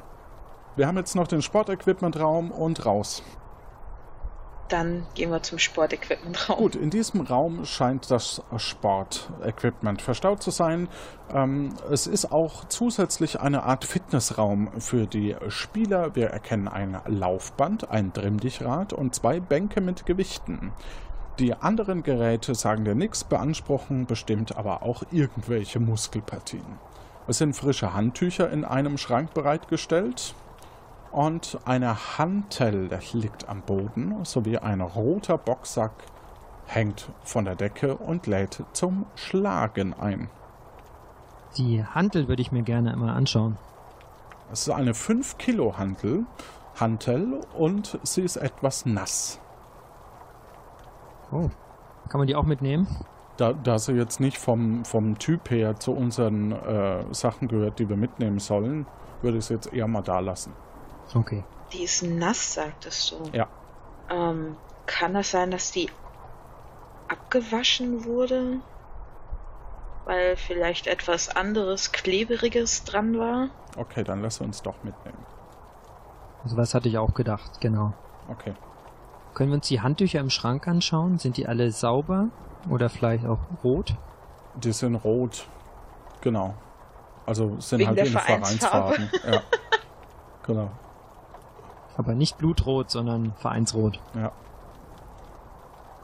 S2: Wir haben jetzt noch den Sportequipmentraum und raus.
S5: Dann gehen wir zum Sportequipmentraum.
S2: Gut, in diesem Raum scheint das Sportequipment verstaut zu sein. Ähm, es ist auch zusätzlich eine Art Fitnessraum für die Spieler. Wir erkennen ein Laufband, ein Trimmdichrad und zwei Bänke mit Gewichten. Die anderen Geräte sagen dir nichts, beanspruchen bestimmt aber auch irgendwelche Muskelpartien. Es sind frische Handtücher in einem Schrank bereitgestellt und eine Hantel liegt am Boden sowie ein roter Boxsack hängt von der Decke und lädt zum Schlagen ein.
S6: Die Hantel würde ich mir gerne einmal anschauen.
S2: Es ist eine 5 Kilo Hantel, Hantel und sie ist etwas nass.
S6: Oh. Kann man die auch mitnehmen?
S2: Da, da sie jetzt nicht vom, vom Typ her zu unseren äh, Sachen gehört, die wir mitnehmen sollen, würde ich sie jetzt eher mal da lassen.
S6: Okay.
S5: Die ist nass, sagtest du.
S2: Ja.
S5: Ähm, kann das sein, dass die abgewaschen wurde? Weil vielleicht etwas anderes, kleberiges dran war?
S2: Okay, dann lass uns doch mitnehmen.
S6: Also was hatte ich auch gedacht, genau.
S2: Okay.
S6: Können wir uns die Handtücher im Schrank anschauen? Sind die alle sauber oder vielleicht auch rot?
S2: Die sind rot. Genau. Also sind
S5: Wegen
S2: halt
S5: Vereinsfarbe.
S2: Vereinsfarben. ja. Genau.
S6: Aber nicht blutrot, sondern vereinsrot.
S2: Ja.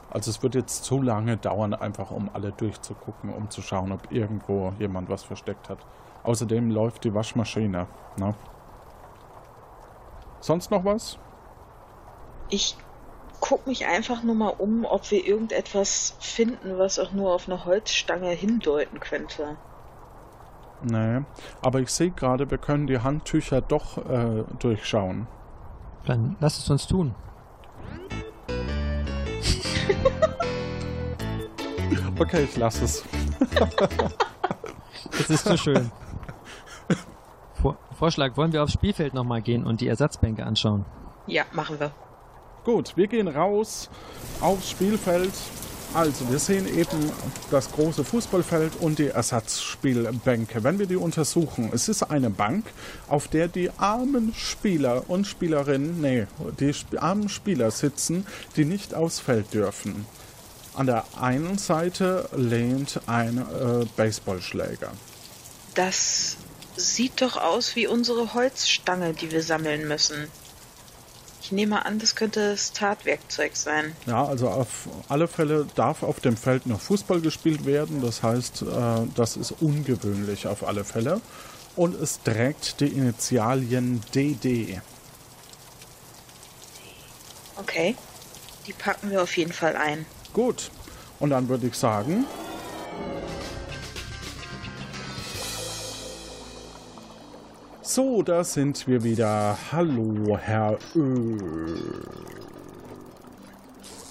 S2: Also es wird jetzt zu lange dauern, einfach um alle durchzugucken, um zu schauen, ob irgendwo jemand was versteckt hat. Außerdem läuft die Waschmaschine. Ne? Sonst noch was?
S5: Ich guck mich einfach nur mal um, ob wir irgendetwas finden, was auch nur auf eine Holzstange hindeuten könnte.
S2: Nee. Aber ich sehe gerade, wir können die Handtücher doch äh, durchschauen.
S6: Dann lass es uns tun.
S2: Okay, ich lasse es.
S6: Das ist zu schön. Vor Vorschlag, wollen wir aufs Spielfeld nochmal gehen und die Ersatzbänke anschauen?
S5: Ja, machen wir.
S2: Gut, wir gehen raus aufs Spielfeld. Also, wir sehen eben das große Fußballfeld und die Ersatzspielbänke. Wenn wir die untersuchen, es ist eine Bank, auf der die armen Spieler und Spielerinnen, nee, die armen Spieler sitzen, die nicht aufs Feld dürfen. An der einen Seite lehnt ein äh, Baseballschläger.
S5: Das sieht doch aus wie unsere Holzstange, die wir sammeln müssen. Ich nehme an, das könnte das Tatwerkzeug sein.
S2: Ja, also auf alle Fälle darf auf dem Feld noch Fußball gespielt werden. Das heißt, äh, das ist ungewöhnlich auf alle Fälle. Und es trägt die Initialien DD.
S5: Okay. Die packen wir auf jeden Fall ein.
S2: Gut. Und dann würde ich sagen. So, da sind wir wieder. Hallo, Herr Ö.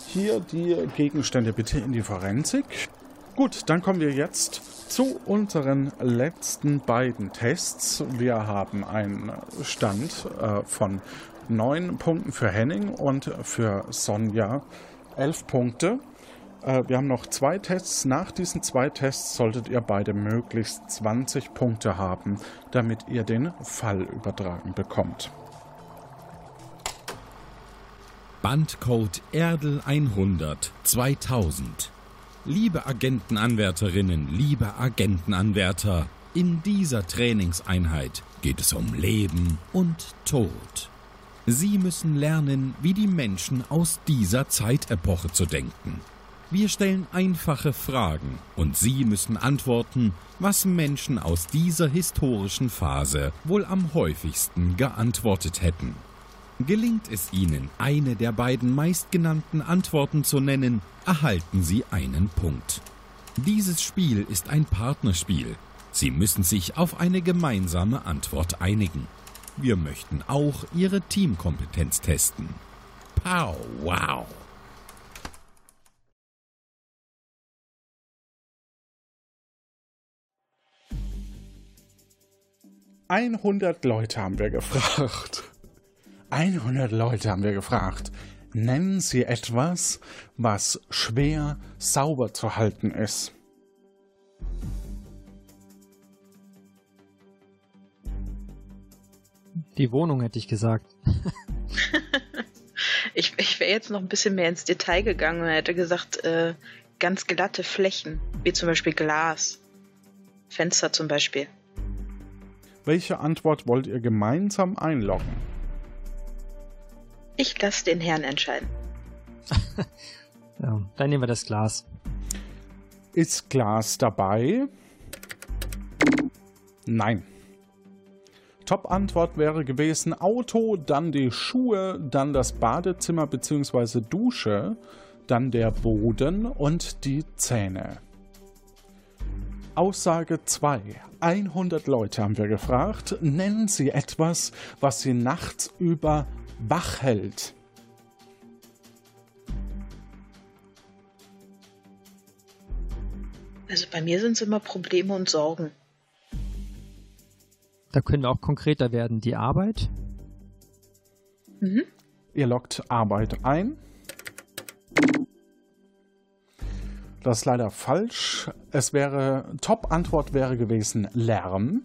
S2: Hier die Gegenstände bitte in die Forensik. Gut, dann kommen wir jetzt zu unseren letzten beiden Tests. Wir haben einen Stand äh, von neun Punkten für Henning und für Sonja elf Punkte. Äh, wir haben noch zwei Tests. Nach diesen zwei Tests solltet ihr beide möglichst 20 Punkte haben, damit ihr den Fall übertragen bekommt.
S1: Bandcode Erdel 100 2000. Liebe Agentenanwärterinnen, liebe Agentenanwärter, In dieser Trainingseinheit geht es um Leben und Tod. Sie müssen lernen, wie die Menschen aus dieser Zeitepoche zu denken. Wir stellen einfache Fragen und Sie müssen antworten, was Menschen aus dieser historischen Phase wohl am häufigsten geantwortet hätten. Gelingt es Ihnen, eine der beiden meistgenannten Antworten zu nennen, erhalten Sie einen Punkt. Dieses Spiel ist ein Partnerspiel. Sie müssen sich auf eine gemeinsame Antwort einigen. Wir möchten auch Ihre Teamkompetenz testen. Pow, wow!
S2: Einhundert Leute haben wir gefragt. 100 Leute haben wir gefragt. Nennen Sie etwas, was schwer sauber zu halten ist.
S6: Die Wohnung hätte ich gesagt.
S5: ich ich wäre jetzt noch ein bisschen mehr ins Detail gegangen und hätte gesagt, äh, ganz glatte Flächen, wie zum Beispiel Glas. Fenster zum Beispiel.
S2: Welche Antwort wollt ihr gemeinsam einloggen?
S5: Ich lasse den Herrn entscheiden.
S6: ja, dann nehmen wir das Glas.
S2: Ist Glas dabei? Nein. Top-Antwort wäre gewesen Auto, dann die Schuhe, dann das Badezimmer bzw. Dusche, dann der Boden und die Zähne. Aussage 2. 100 Leute haben wir gefragt. Nennen Sie etwas, was Sie nachts über wach hält.
S5: Also bei mir sind es immer Probleme und Sorgen.
S6: Da können wir auch konkreter werden. Die Arbeit?
S2: Mhm. Ihr lockt Arbeit ein. Das ist leider falsch. Es wäre, Top-Antwort wäre gewesen Lärm,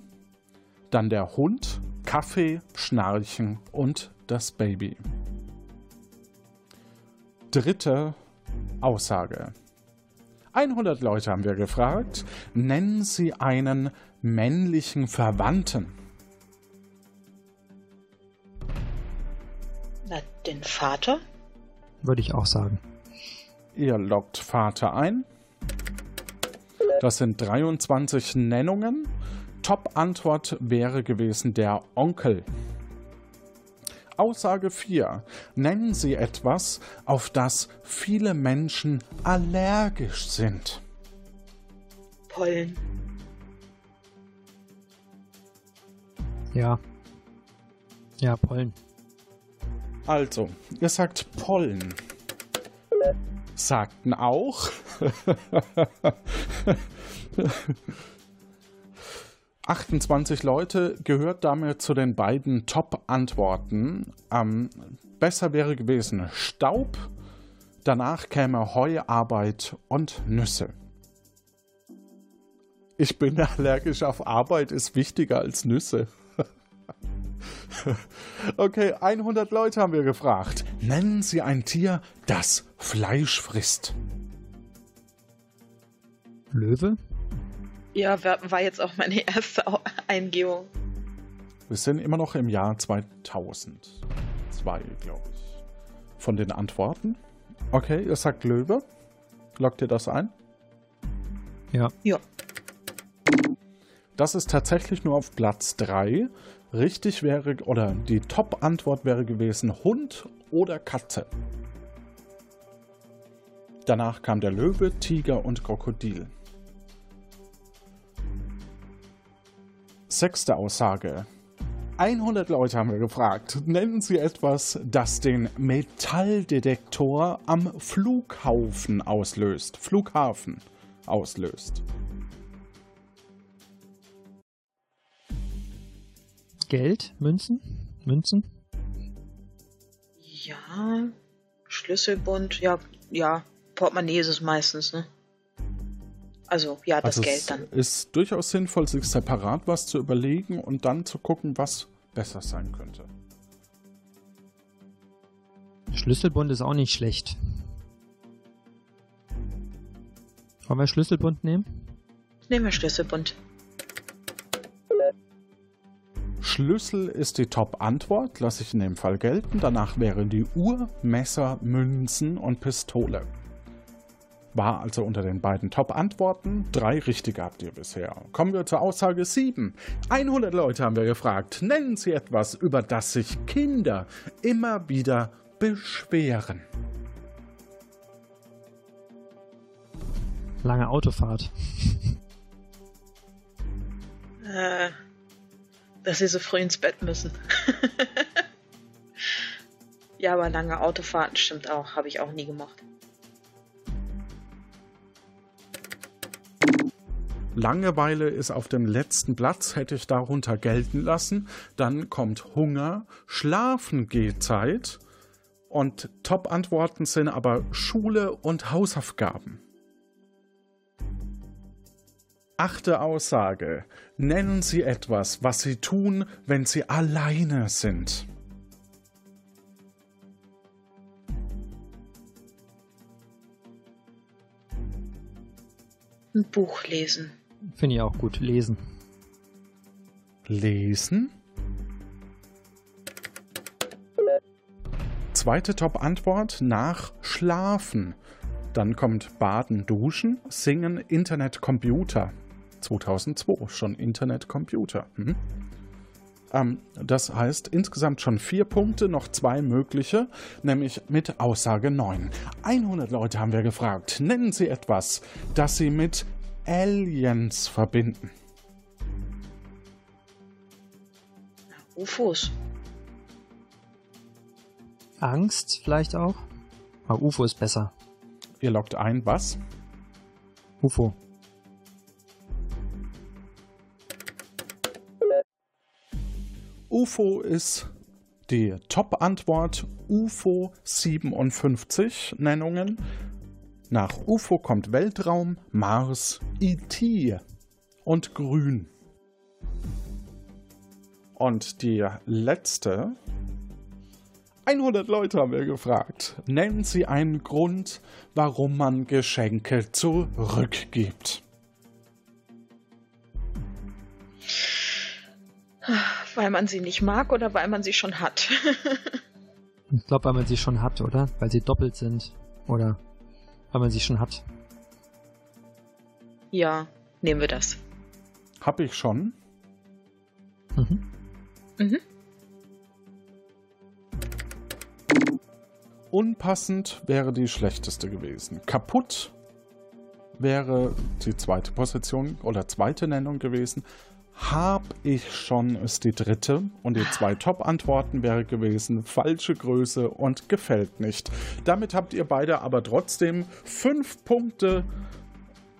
S2: dann der Hund, Kaffee, Schnarchen und das Baby. Dritte Aussage. 100 Leute haben wir gefragt. Nennen Sie einen männlichen Verwandten.
S5: Na, den Vater?
S6: Würde ich auch sagen.
S2: Ihr loggt Vater ein. Das sind 23 Nennungen. Top-Antwort wäre gewesen der Onkel. Aussage 4. Nennen Sie etwas, auf das viele Menschen allergisch sind.
S5: Pollen.
S6: Ja. Ja, Pollen.
S2: Also, ihr sagt Pollen. Sagten auch. 28 Leute gehört damit zu den beiden Top-Antworten. Ähm, besser wäre gewesen Staub, danach käme Heuarbeit und Nüsse. Ich bin allergisch auf Arbeit, ist wichtiger als Nüsse. okay, 100 Leute haben wir gefragt. Nennen Sie ein Tier, das Fleisch frisst.
S6: Löwe?
S5: Ja, war jetzt auch meine erste Eingebung.
S2: Wir sind immer noch im Jahr 2002, glaube ich. Von den Antworten. Okay, ihr sagt Löwe. Lockt ihr das ein?
S6: Ja.
S5: Ja.
S2: Das ist tatsächlich nur auf Platz 3. Richtig wäre, oder die Top-Antwort wäre gewesen Hund oder Katze. Danach kam der Löwe, Tiger und Krokodil. Sechste Aussage. 100 Leute haben wir gefragt. Nennen Sie etwas, das den Metalldetektor am Flughafen auslöst. Flughafen auslöst.
S6: Geld, Münzen, Münzen.
S5: Ja, Schlüsselbund, ja, ja, Portemonnaie ist es meistens, ne? Also ja, das also Geld dann.
S2: Es ist durchaus sinnvoll, sich separat was zu überlegen und dann zu gucken, was besser sein könnte.
S6: Schlüsselbund ist auch nicht schlecht. Wollen wir Schlüsselbund nehmen?
S5: Nehmen wir Schlüsselbund.
S2: Schlüssel ist die Top-Antwort, lasse ich in dem Fall gelten. Danach wären die Uhr, Messer, Münzen und Pistole. War also unter den beiden Top-Antworten. Drei richtige habt ihr bisher. Kommen wir zur Aussage 7. 100 Leute haben wir gefragt. Nennen Sie etwas, über das sich Kinder immer wieder beschweren.
S6: Lange Autofahrt.
S5: Äh, dass sie so früh ins Bett müssen. ja, aber lange Autofahrten stimmt auch. Habe ich auch nie gemacht.
S2: Langeweile ist auf dem letzten Platz, hätte ich darunter gelten lassen. Dann kommt Hunger, Schlafen geht Zeit und Top-Antworten sind aber Schule und Hausaufgaben. Achte Aussage. Nennen Sie etwas, was Sie tun, wenn Sie alleine sind.
S5: Ein Buch lesen.
S6: Finde ich auch gut. Lesen.
S2: Lesen? Zweite Top-Antwort nach Schlafen. Dann kommt Baden, Duschen, Singen, Internet, Computer. 2002 schon Internet, Computer. Mhm. Ähm, das heißt insgesamt schon vier Punkte, noch zwei mögliche, nämlich mit Aussage 9. 100 Leute haben wir gefragt. Nennen Sie etwas, das Sie mit Aliens verbinden.
S5: UFOs.
S6: Angst vielleicht auch? Aber UFO ist besser.
S2: Ihr loggt ein, was?
S6: UFO.
S2: UFO ist die Top-Antwort. UFO 57 Nennungen. Nach UFO kommt Weltraum, Mars, IT und Grün. Und die letzte. 100 Leute haben wir gefragt. Nennen Sie einen Grund, warum man Geschenke zurückgibt.
S5: Weil man sie nicht mag oder weil man sie schon hat?
S6: ich glaube, weil man sie schon hat, oder? Weil sie doppelt sind. Oder weil man sie schon hat.
S5: Ja, nehmen wir das.
S2: Hab ich schon.
S6: Mhm.
S5: Mhm.
S2: Unpassend wäre die schlechteste gewesen. Kaputt wäre die zweite Position oder zweite Nennung gewesen. Hab ich schon ist die dritte. Und die zwei Top-Antworten wäre gewesen falsche Größe und gefällt nicht. Damit habt ihr beide aber trotzdem fünf Punkte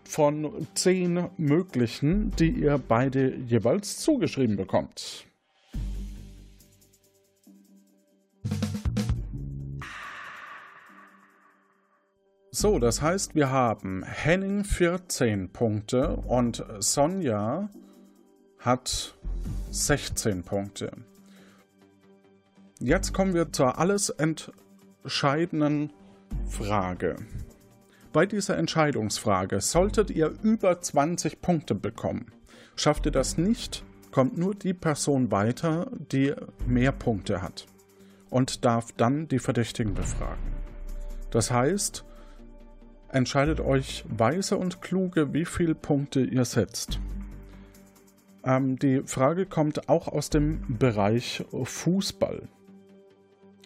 S2: von zehn möglichen, die ihr beide jeweils zugeschrieben bekommt. So, das heißt, wir haben Henning 14 Punkte und Sonja hat 16 Punkte. Jetzt kommen wir zur alles entscheidenden Frage. Bei dieser Entscheidungsfrage solltet ihr über 20 Punkte bekommen. Schafft ihr das nicht, kommt nur die Person weiter, die mehr Punkte hat und darf dann die Verdächtigen befragen. Das heißt, entscheidet euch weise und kluge, wie viele Punkte ihr setzt. Ähm, die Frage kommt auch aus dem Bereich Fußball.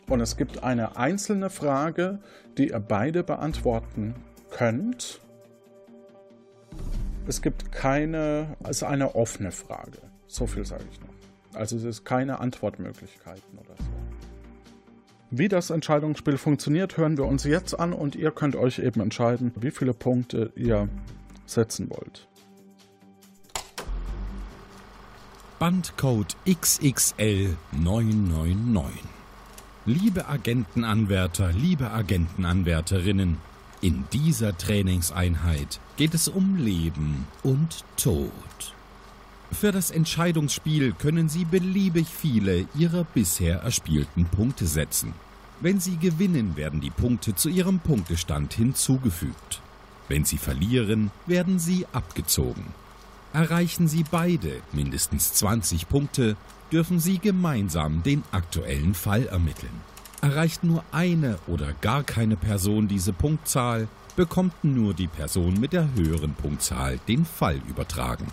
S2: Und es gibt eine einzelne Frage, die ihr beide beantworten könnt. Es gibt keine, es ist eine offene Frage. So viel sage ich noch. Also es ist keine Antwortmöglichkeiten oder so. Wie das Entscheidungsspiel funktioniert, hören wir uns jetzt an und ihr könnt euch eben entscheiden, wie viele Punkte ihr setzen wollt.
S1: Bandcode XXL999. Liebe Agentenanwärter, liebe Agentenanwärterinnen, in dieser Trainingseinheit geht es um Leben und Tod. Für das Entscheidungsspiel können Sie beliebig viele Ihrer bisher erspielten Punkte setzen. Wenn Sie gewinnen, werden die Punkte zu Ihrem Punktestand hinzugefügt. Wenn Sie verlieren, werden sie abgezogen. Erreichen sie beide mindestens 20 Punkte, dürfen sie gemeinsam den aktuellen Fall ermitteln. Erreicht nur eine oder gar keine Person diese Punktzahl, bekommt nur die Person mit der höheren Punktzahl den Fall übertragen.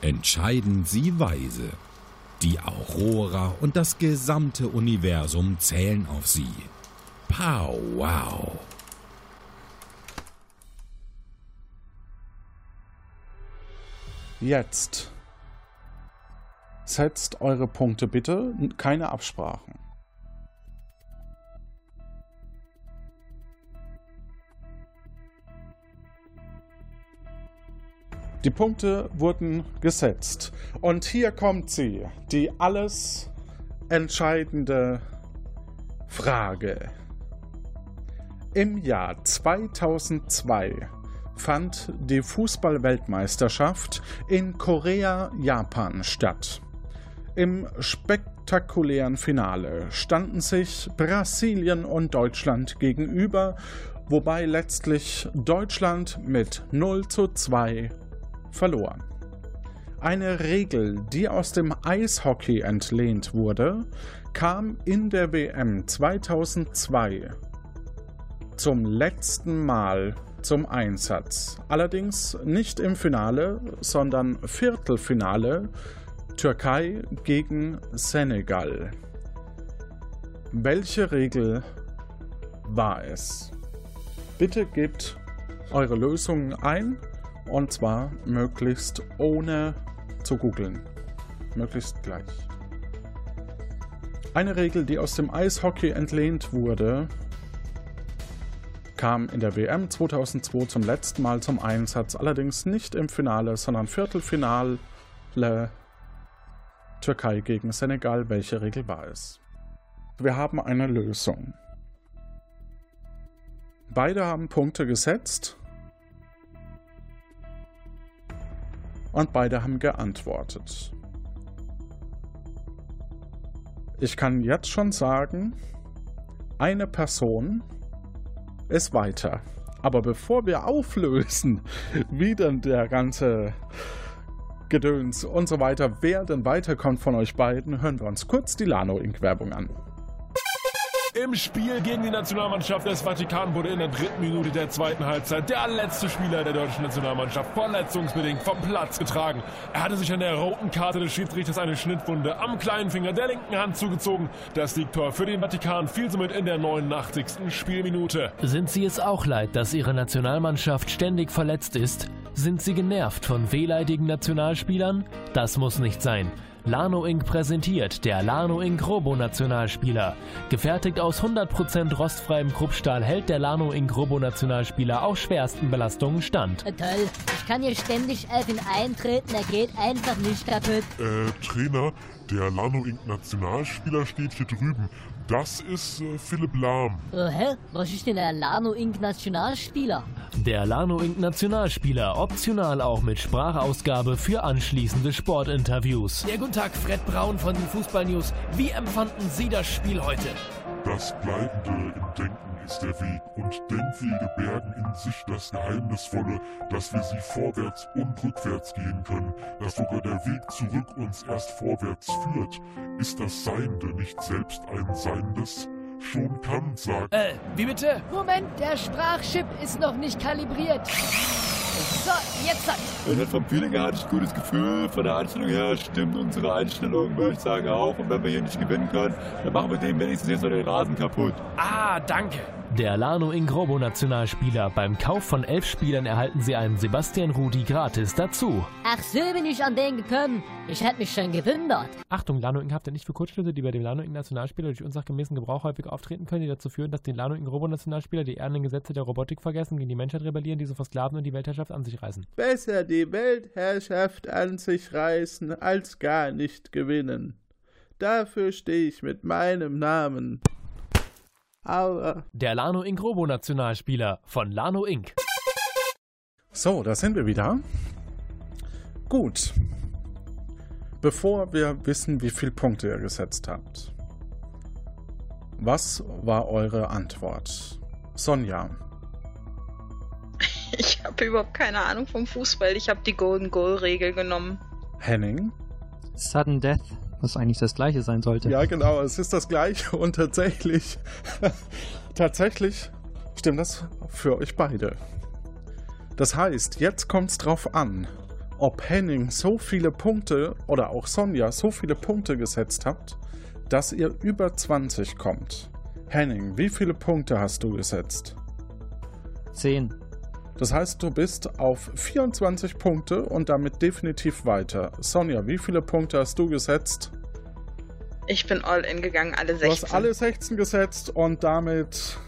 S1: Entscheiden Sie weise. Die Aurora und das gesamte Universum zählen auf Sie. Pow wow.
S2: Jetzt setzt eure Punkte bitte, keine Absprachen. Die Punkte wurden gesetzt. Und hier kommt sie, die alles entscheidende Frage. Im Jahr 2002 fand die Fußballweltmeisterschaft in Korea-Japan statt. Im spektakulären Finale standen sich Brasilien und Deutschland gegenüber, wobei letztlich Deutschland mit 0 zu 2 verlor. Eine Regel, die aus dem Eishockey entlehnt wurde, kam in der WM 2002 zum letzten Mal zum Einsatz. Allerdings nicht im Finale, sondern Viertelfinale Türkei gegen Senegal. Welche Regel war es? Bitte gebt eure Lösungen ein und zwar möglichst ohne zu googeln. Möglichst gleich. Eine Regel, die aus dem Eishockey entlehnt wurde, kam in der WM 2002 zum letzten Mal zum Einsatz, allerdings nicht im Finale, sondern Viertelfinale Türkei gegen Senegal. Welche Regel war es? Wir haben eine Lösung. Beide haben Punkte gesetzt und beide haben geantwortet. Ich kann jetzt schon sagen, eine Person ist weiter. Aber bevor wir auflösen, wie denn der ganze Gedöns und so weiter, wer denn weiterkommt von euch beiden, hören wir uns kurz die Lano Inc. Werbung an.
S10: Im Spiel gegen die Nationalmannschaft des Vatikan wurde in der dritten Minute der zweiten Halbzeit der letzte Spieler der deutschen Nationalmannschaft verletzungsbedingt vom Platz getragen. Er hatte sich an der roten Karte des Schiedsrichters eine Schnittwunde am kleinen Finger der linken Hand zugezogen. Das Siegtor für den Vatikan fiel somit in der 89. Spielminute.
S11: Sind Sie es auch leid, dass Ihre Nationalmannschaft ständig verletzt ist? Sind Sie genervt von wehleidigen Nationalspielern? Das muss nicht sein. Lano Inc. präsentiert der Lano Inc. Robo Nationalspieler. Gefertigt aus 100% rostfreiem Kruppstahl hält der Lano Inc. Robo Nationalspieler auch schwersten Belastungen stand.
S12: Äh, toll, ich kann hier ständig Elfin eintreten, er geht einfach nicht kaputt.
S13: Äh, Trainer, der Lano Inc. Nationalspieler steht hier drüben. Das ist äh, Philipp Lahm.
S12: Äh, hä? Was ist denn der Lano Inc. Nationalspieler?
S11: Der Lano Inc. Nationalspieler, optional auch mit Sprachausgabe für anschließende Sportinterviews.
S14: Ja, guten Tag, Fred Braun von den Fußball News. Wie empfanden Sie das Spiel heute?
S13: Das Bleibende im Denken ist der Weg und Denkwege bergen in sich das Geheimnisvolle, dass wir sie vorwärts und rückwärts gehen können, dass sogar der Weg zurück uns erst vorwärts führt. Ist das Seiende nicht selbst ein Seiendes? Schon Kant sagt.
S14: Äh, wie bitte?
S12: Moment, der Sprachchip ist noch nicht kalibriert. So, jetzt hat.
S15: Und vom Feeling her hatte ich ein gutes Gefühl. Von der Einstellung her stimmt unsere Einstellung, würde ich sagen, auch. Und wenn wir hier nicht gewinnen können, dann machen wir dem wenigstens jetzt noch den Rasen kaputt.
S14: Ah, danke.
S11: Der Lano Ingrobo Nationalspieler. Beim Kauf von elf Spielern erhalten Sie einen Sebastian Rudi gratis dazu.
S12: Ach so bin ich an den gekommen. Ich hätte mich schon gewundert.
S6: Achtung, Lano Ing haftet nicht für Kurzschlüsse, die bei dem Lano Ing Nationalspieler durch unsachgemäßen Gebrauch häufig auftreten können, die dazu führen, dass den Lano Ing Robo Nationalspieler die ehrenden Gesetze der Robotik vergessen, gegen die Menschheit rebellieren, diese versklaven und die Weltherrschaft an sich reißen.
S16: Besser die Weltherrschaft an sich reißen, als gar nicht gewinnen. Dafür stehe ich mit meinem Namen. Aua.
S11: Der Lano Inc. Robo Nationalspieler von Lano Inc.
S2: So, da sind wir wieder. Gut. Bevor wir wissen, wie viele Punkte ihr gesetzt habt. Was war eure Antwort? Sonja.
S5: Ich habe habe überhaupt keine Ahnung vom Fußball. Ich habe die Golden Goal Regel genommen.
S2: Henning?
S6: Sudden Death, was eigentlich das gleiche sein sollte.
S2: Ja, genau, es ist das gleiche und tatsächlich, tatsächlich stimmt das für euch beide. Das heißt, jetzt kommt es drauf an, ob Henning so viele Punkte oder auch Sonja so viele Punkte gesetzt habt, dass ihr über 20 kommt. Henning, wie viele Punkte hast du gesetzt?
S6: 10.
S2: Das heißt, du bist auf 24 Punkte und damit definitiv weiter. Sonja, wie viele Punkte hast du gesetzt?
S5: Ich bin all in gegangen, alle 16.
S2: Du hast alle 16 gesetzt und damit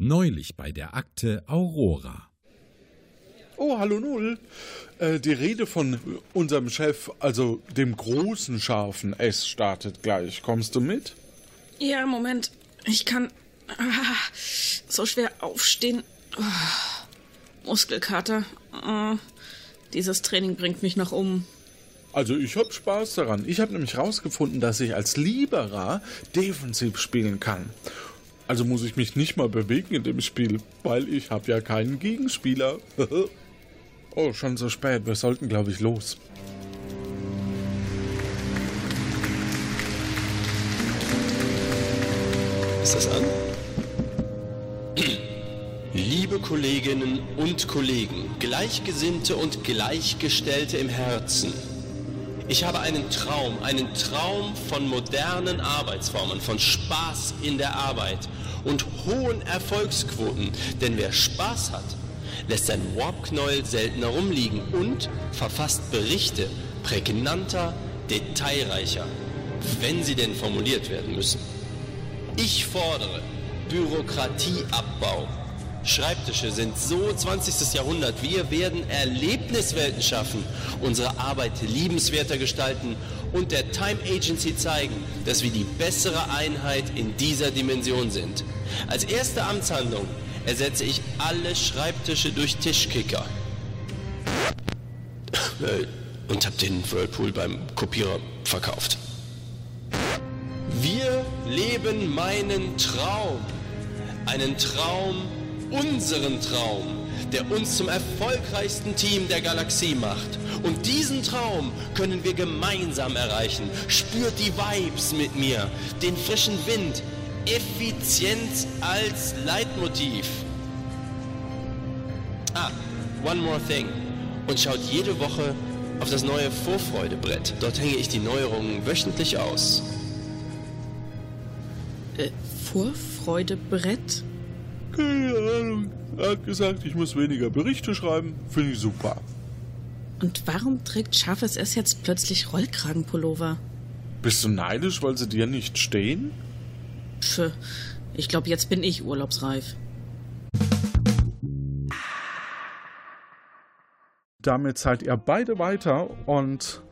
S1: Neulich bei der Akte Aurora.
S2: Oh, hallo Null. Äh, die Rede von unserem Chef, also dem großen scharfen S, startet gleich. Kommst du mit?
S3: Ja, Moment. Ich kann ah, so schwer aufstehen. Oh, Muskelkater. Oh, dieses Training bringt mich noch um.
S2: Also ich hab Spaß daran. Ich habe nämlich rausgefunden, dass ich als Liberer defensiv spielen kann. Also muss ich mich nicht mal bewegen in dem Spiel, weil ich habe ja keinen Gegenspieler. oh, schon so spät. Wir sollten, glaube ich, los.
S17: Ist das an? Liebe Kolleginnen und Kollegen, Gleichgesinnte und Gleichgestellte im Herzen. Ich habe einen Traum, einen Traum von modernen Arbeitsformen, von Spaß in der Arbeit und hohen Erfolgsquoten. Denn wer Spaß hat, lässt sein Warpknäuel seltener rumliegen und verfasst Berichte prägnanter, detailreicher, wenn sie denn formuliert werden müssen. Ich fordere Bürokratieabbau. Schreibtische sind so 20. Jahrhundert. Wir werden Erlebniswelten schaffen, unsere Arbeit liebenswerter gestalten und der Time Agency zeigen, dass wir die bessere Einheit in dieser Dimension sind. Als erste Amtshandlung ersetze ich alle Schreibtische durch Tischkicker. Und habe den Whirlpool beim Kopierer verkauft. Wir leben meinen Traum. Einen Traum, unseren Traum, der uns zum erfolgreichsten Team der Galaxie macht. Und diesen Traum können wir gemeinsam erreichen. Spürt die Vibes mit mir, den frischen Wind, Effizienz als Leitmotiv. Ah, one more thing. Und schaut jede Woche auf das neue Vorfreudebrett. Dort hänge ich die Neuerungen wöchentlich aus.
S3: Äh, Vorfreudebrett?
S2: Keine Ahnung. Er hat gesagt, ich muss weniger Berichte schreiben. Finde ich super.
S3: Und warum trägt scharfes S jetzt plötzlich Rollkragenpullover?
S2: Bist du neidisch, weil sie dir nicht stehen?
S3: Pff, ich glaube, jetzt bin ich urlaubsreif.
S2: Damit seid ihr beide weiter und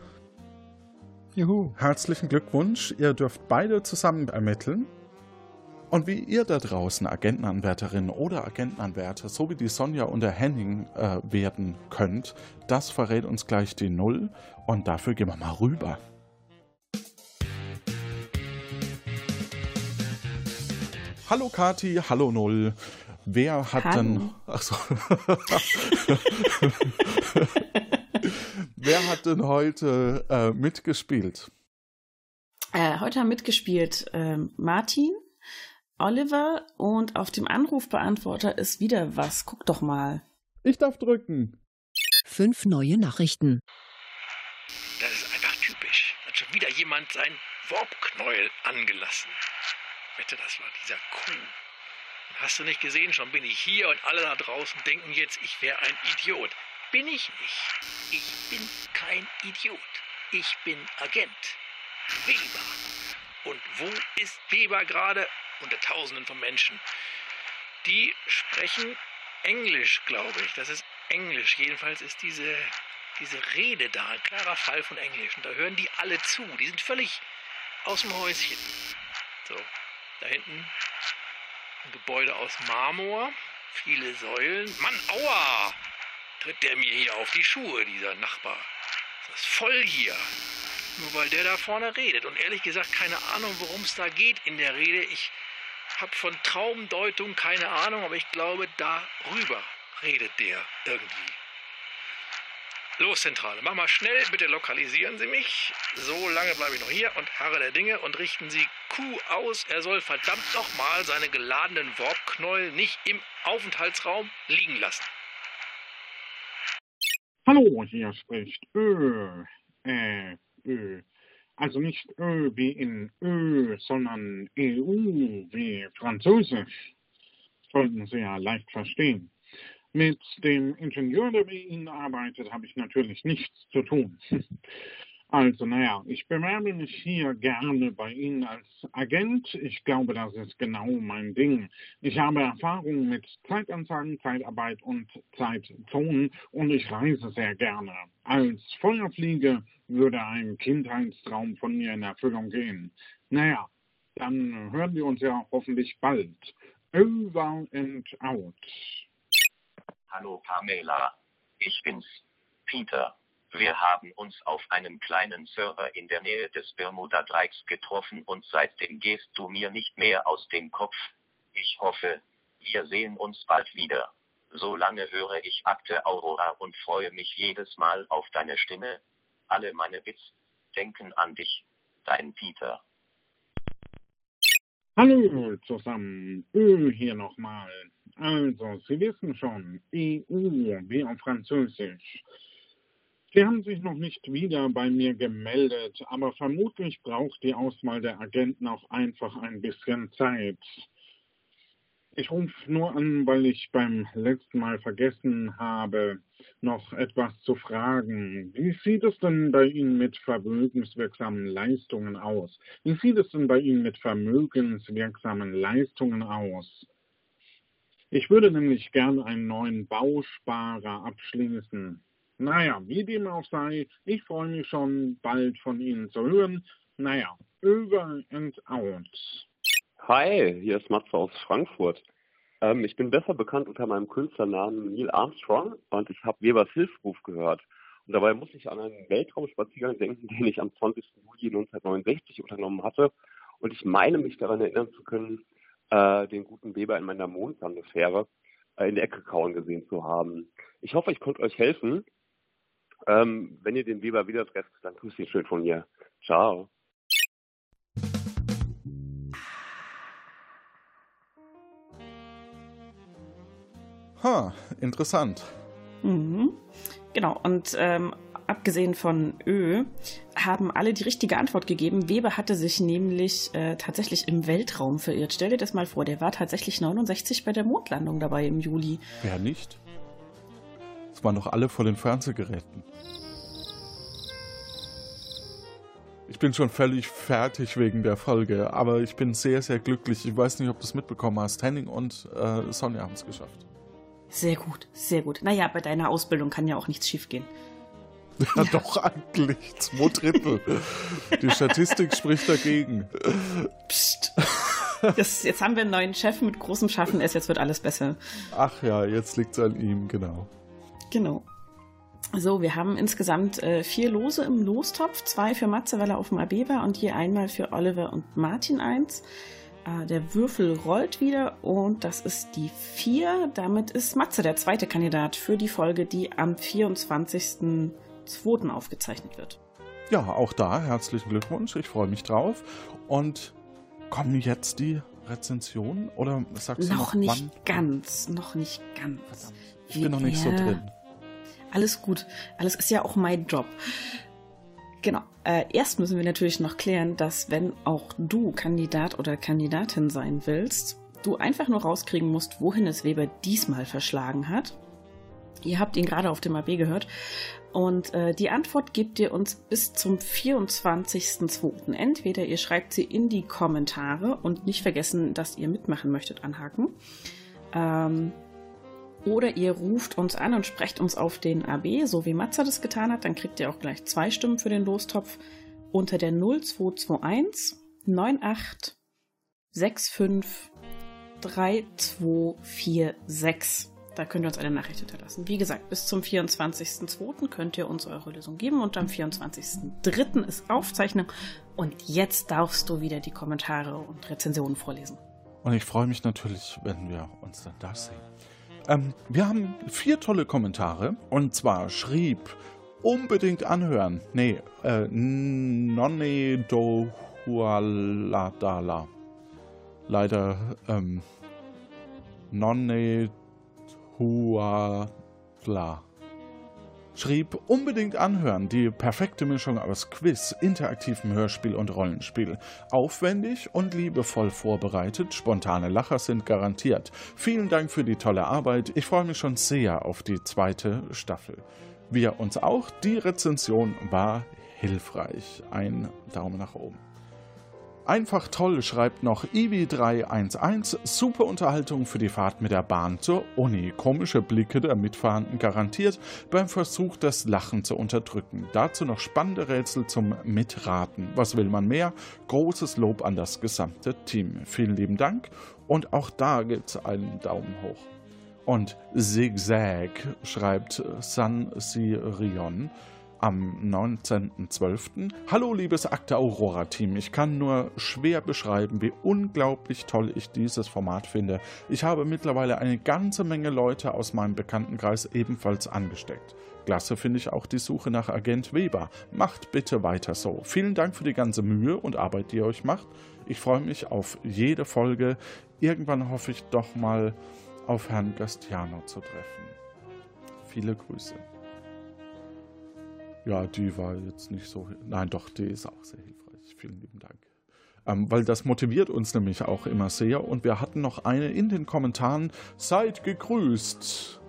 S6: Juhu.
S2: herzlichen Glückwunsch. Ihr dürft beide zusammen ermitteln. Und wie ihr da draußen Agentenanwärterinnen oder Agentenanwärter, so wie die Sonja und der Henning äh, werden könnt, das verrät uns gleich die Null. Und dafür gehen wir mal rüber. Hallo Kati, hallo Null. Wer hat
S3: Hallo.
S2: denn. Achso. Wer hat denn heute äh, mitgespielt?
S3: Äh, heute haben mitgespielt ähm, Martin, Oliver und auf dem Anrufbeantworter ist wieder was. Guck doch mal.
S2: Ich darf drücken.
S4: Fünf neue Nachrichten.
S14: Das ist einfach typisch. Hat schon wieder jemand sein Warpknäuel angelassen. Wette, das war dieser Kuh. Hast du nicht gesehen, schon bin ich hier und alle da draußen denken jetzt, ich wäre ein Idiot. Bin ich nicht. Ich bin kein Idiot. Ich bin Agent. Weber. Und wo ist Weber gerade? Unter Tausenden von Menschen. Die sprechen Englisch, glaube ich. Das ist Englisch. Jedenfalls ist diese, diese Rede da ein klarer Fall von Englisch. Und da hören die alle zu. Die sind völlig aus dem Häuschen. So, da hinten ein Gebäude aus Marmor, viele Säulen. Mann, aua! Tritt der mir hier auf die Schuhe, dieser Nachbar. Das ist voll hier. Nur weil der da vorne redet. Und ehrlich gesagt, keine Ahnung, worum es da geht in der Rede. Ich habe von Traumdeutung keine Ahnung, aber ich glaube, darüber redet der irgendwie. Los, Zentrale, mach mal schnell, bitte lokalisieren Sie mich. So lange bleibe ich noch hier und harre der Dinge und richten Sie Q aus. Er soll verdammt nochmal seine geladenen Warpknäuel nicht im Aufenthaltsraum liegen lassen.
S18: Hallo, hier spricht Ö. Äh, Ö. Also nicht Ö wie in Ö, sondern EU wie Französisch. Sollten Sie ja leicht verstehen. Mit dem Ingenieur, der bei Ihnen arbeitet, habe ich natürlich nichts zu tun. Also, naja, ich bewerbe mich hier gerne bei Ihnen als Agent. Ich glaube, das ist genau mein Ding. Ich habe Erfahrung mit Zeitanzeigen, Zeitarbeit und Zeitzonen und ich reise sehr gerne. Als Feuerfliege würde ein Kindheitstraum von mir in Erfüllung gehen. Naja, dann hören wir uns ja hoffentlich bald. Over and out.
S19: Hallo Pamela, ich bin's, Peter. Wir haben uns auf einem kleinen Server in der Nähe des Bermuda-Dreiecks getroffen und seitdem gehst du mir nicht mehr aus dem Kopf. Ich hoffe, wir sehen uns bald wieder. Solange höre ich Akte Aurora und freue mich jedes Mal auf deine Stimme. Alle meine Bits denken an dich. Dein Peter.
S18: Hallo zusammen, Ö hier nochmal. Also, Sie wissen schon, EU wie auf Französisch. Sie haben sich noch nicht wieder bei mir gemeldet, aber vermutlich braucht die Auswahl der Agenten auch einfach ein bisschen Zeit. Ich rufe nur an, weil ich beim letzten Mal vergessen habe, noch etwas zu fragen. Wie sieht es denn bei Ihnen mit vermögenswirksamen Leistungen aus? Wie sieht es denn bei Ihnen mit vermögenswirksamen Leistungen aus? Ich würde nämlich gern einen neuen Bausparer abschließen. Naja, wie dem auch sei, ich freue mich schon bald von Ihnen zu hören. Naja, over and out.
S20: Hi, hier ist Matze aus Frankfurt. Ähm, ich bin besser bekannt unter meinem Künstlernamen Neil Armstrong und ich habe Webers Hilfruf gehört. Und dabei muss ich an einen Weltraumspaziergang denken, den ich am 20. Juli 1969 unternommen hatte. Und ich meine mich daran erinnern zu können, äh, den guten Weber in meiner Mondlandefähre äh, in der Ecke kauen gesehen zu haben. Ich hoffe, ich konnte euch helfen. Ähm, wenn ihr den Weber wieder trefft, dann grüßt ihn schön von mir. Ciao.
S16: Ha, interessant.
S3: Mhm. Genau, und ähm, abgesehen von Ö, haben alle die richtige Antwort gegeben. Weber hatte sich nämlich äh, tatsächlich im Weltraum verirrt. Stell dir das mal vor, der war tatsächlich 69 bei der Mondlandung dabei im Juli.
S16: Wer nicht? Es waren doch alle vor den Fernsehgeräten. Ich bin schon völlig fertig wegen der Folge, aber ich bin sehr, sehr glücklich. Ich weiß nicht, ob du es mitbekommen hast. Henning und äh, Sonja haben es geschafft.
S3: Sehr gut, sehr gut. Naja, bei deiner Ausbildung kann ja auch nichts schiefgehen.
S16: Ja, doch eigentlich. Zwei Drittel. Die Statistik spricht dagegen.
S3: Psst. Das, jetzt haben wir einen neuen Chef mit großem Schaffen es, jetzt wird alles besser.
S16: Ach ja, jetzt liegt es an ihm, genau.
S3: Genau. So, wir haben insgesamt äh, vier Lose im Lostopf. Zwei für Matze, weil er auf dem AB war und je einmal für Oliver und Martin eins. Äh, der Würfel rollt wieder und das ist die vier. Damit ist Matze der zweite Kandidat für die Folge, die am 24.02. aufgezeichnet wird.
S16: Ja, auch da herzlichen Glückwunsch. Ich freue mich drauf. Und kommen jetzt die Rezensionen? Oder sagst
S3: noch
S16: du noch
S3: nicht
S16: wann?
S3: ganz, noch nicht ganz.
S16: Ich bin noch nicht so drin.
S3: Alles gut. Alles ist ja auch mein Job. Genau. Äh, erst müssen wir natürlich noch klären, dass wenn auch du Kandidat oder Kandidatin sein willst, du einfach nur rauskriegen musst, wohin es Weber diesmal verschlagen hat. Ihr habt ihn gerade auf dem AB gehört. Und äh, die Antwort gebt ihr uns bis zum 24.02. Entweder ihr schreibt sie in die Kommentare und nicht vergessen, dass ihr mitmachen möchtet, anhaken. Ähm, oder ihr ruft uns an und sprecht uns auf den AB, so wie Matze das getan hat. Dann kriegt ihr auch gleich zwei Stimmen für den Lostopf unter der 0221 98 65 3246. Da könnt ihr uns eine Nachricht hinterlassen. Wie gesagt, bis zum 24.02. könnt ihr uns eure Lösung geben und am 24.03. ist Aufzeichnung. Und jetzt darfst du wieder die Kommentare und Rezensionen vorlesen.
S2: Und ich freue mich natürlich, wenn wir uns dann da sehen. Ähm, wir haben vier tolle Kommentare. Und zwar schrieb unbedingt anhören. Nee, äh, Nonne do Hualadala. Leider, ähm, Nonne Huala. Schrieb unbedingt anhören, die perfekte Mischung aus Quiz, interaktivem Hörspiel und Rollenspiel. Aufwendig und liebevoll vorbereitet, spontane Lacher sind garantiert. Vielen Dank für die tolle Arbeit, ich freue mich schon sehr auf die zweite Staffel. Wir uns auch, die Rezension war hilfreich. Ein Daumen nach oben. Einfach toll, schreibt noch Ivi311. Super Unterhaltung für die Fahrt mit der Bahn zur Uni. Komische Blicke der Mitfahrenden garantiert beim Versuch, das Lachen zu unterdrücken. Dazu noch spannende Rätsel zum Mitraten. Was will man mehr? Großes Lob an das gesamte Team. Vielen lieben Dank und auch da gibt's einen Daumen hoch. Und Zigzag schreibt San Sirion am 19.12. Hallo liebes Akte Aurora Team, ich kann nur schwer beschreiben, wie unglaublich toll ich dieses Format finde. Ich habe mittlerweile eine ganze Menge Leute aus meinem Bekanntenkreis ebenfalls angesteckt. Klasse finde ich auch die Suche nach Agent Weber. Macht bitte weiter so. Vielen Dank für die ganze Mühe und Arbeit, die ihr euch macht. Ich freue mich auf jede Folge. Irgendwann hoffe ich doch mal auf Herrn Gastiano zu treffen. Viele Grüße. Ja, die war jetzt nicht so. Nein, doch, die ist auch sehr hilfreich. Vielen lieben Dank. Ähm, weil das motiviert uns nämlich auch immer sehr. Und wir hatten noch eine in den Kommentaren. Seid gegrüßt,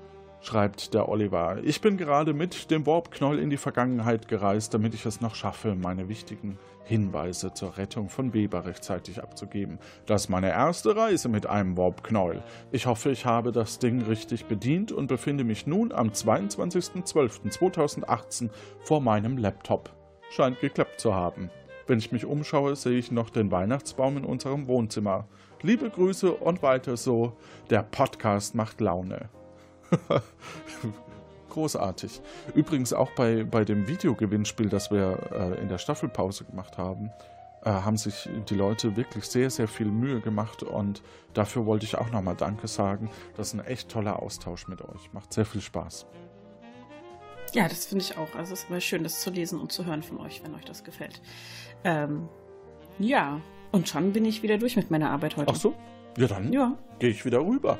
S2: schreibt der Oliver. Ich bin gerade mit dem Warpknoll in die Vergangenheit gereist, damit ich es noch schaffe, meine wichtigen Hinweise zur Rettung von Weber rechtzeitig abzugeben. Das ist meine erste Reise mit einem Warpknäuel. Ich hoffe, ich habe das Ding richtig bedient und befinde mich nun am 22.12.2018 vor meinem Laptop. Scheint geklappt zu haben. Wenn ich mich umschaue, sehe ich noch den Weihnachtsbaum in unserem Wohnzimmer. Liebe Grüße und weiter so. Der Podcast macht Laune. großartig. Übrigens auch bei, bei dem Videogewinnspiel, das wir äh, in der Staffelpause gemacht haben, äh, haben sich die Leute wirklich sehr, sehr viel Mühe gemacht und dafür wollte ich auch nochmal Danke sagen. Das ist ein echt toller Austausch mit euch. Macht sehr viel Spaß.
S3: Ja, das finde ich auch. Also es ist immer schön, das zu lesen und zu hören von euch, wenn euch das gefällt. Ähm, ja, und schon bin ich wieder durch mit meiner Arbeit heute.
S2: Ach so? Ja, dann
S3: ja.
S2: gehe ich wieder rüber.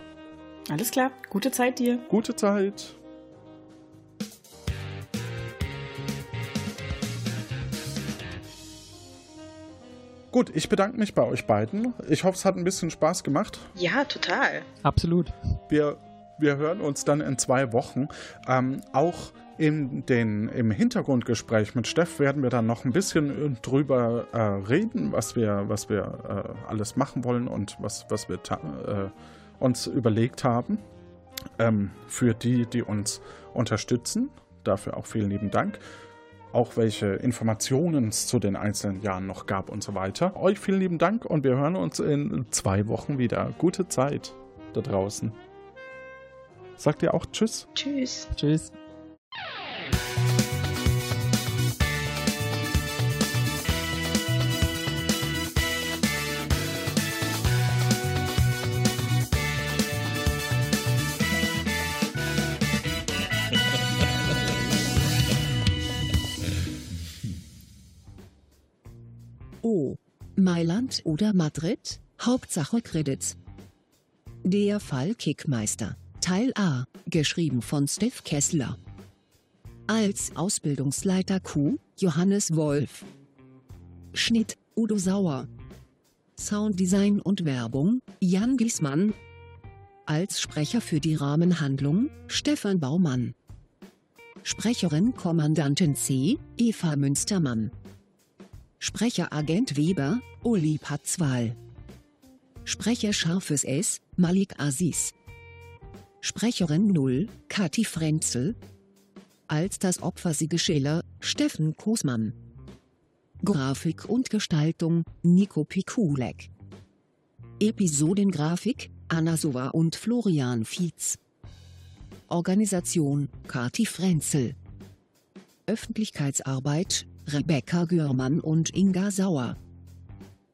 S3: Alles klar. Gute Zeit dir.
S2: Gute Zeit. Gut, ich bedanke mich bei euch beiden. Ich hoffe, es hat ein bisschen Spaß gemacht.
S5: Ja, total.
S6: Absolut.
S2: Wir, wir hören uns dann in zwei Wochen. Ähm, auch in den, im Hintergrundgespräch mit Steff werden wir dann noch ein bisschen drüber äh, reden, was wir, was wir äh, alles machen wollen und was, was wir äh, uns überlegt haben. Ähm, für die, die uns unterstützen. Dafür auch vielen lieben Dank auch welche Informationen es zu den einzelnen Jahren noch gab und so weiter. Euch vielen lieben Dank und wir hören uns in zwei Wochen wieder. Gute Zeit da draußen. Sagt ihr auch Tschüss?
S5: Tschüss.
S6: Tschüss.
S4: Mailand oder Madrid? Hauptsache Credits. Der Fall Kickmeister. Teil A, geschrieben von Steve Kessler. Als Ausbildungsleiter Q, Johannes Wolf. Schnitt, Udo Sauer. Sounddesign und Werbung, Jan Giesmann. Als Sprecher für die Rahmenhandlung, Stefan Baumann. Sprecherin Kommandantin C, Eva Münstermann. Sprecher Agent Weber, Uli Patzwal. Sprecher Scharfes S, Malik Aziz. Sprecherin 0, Kati Frenzel. Als das Opfer Siege Schiller, Steffen Kosmann. Grafik und Gestaltung, Nico Pikulek. Episodengrafik, Anna Sova und Florian Fietz. Organisation Kati Frenzel. Öffentlichkeitsarbeit Rebecca Görmann und Inga Sauer.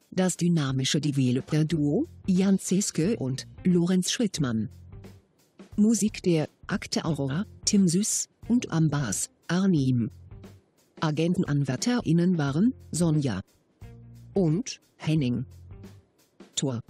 S4: Das dynamische Developer-Duo Jan Zeske und Lorenz Schrittmann. Musik der Akte Aurora, Tim Süß und am Bass Arnim. AgentenanwärterInnen waren Sonja und Henning. Tor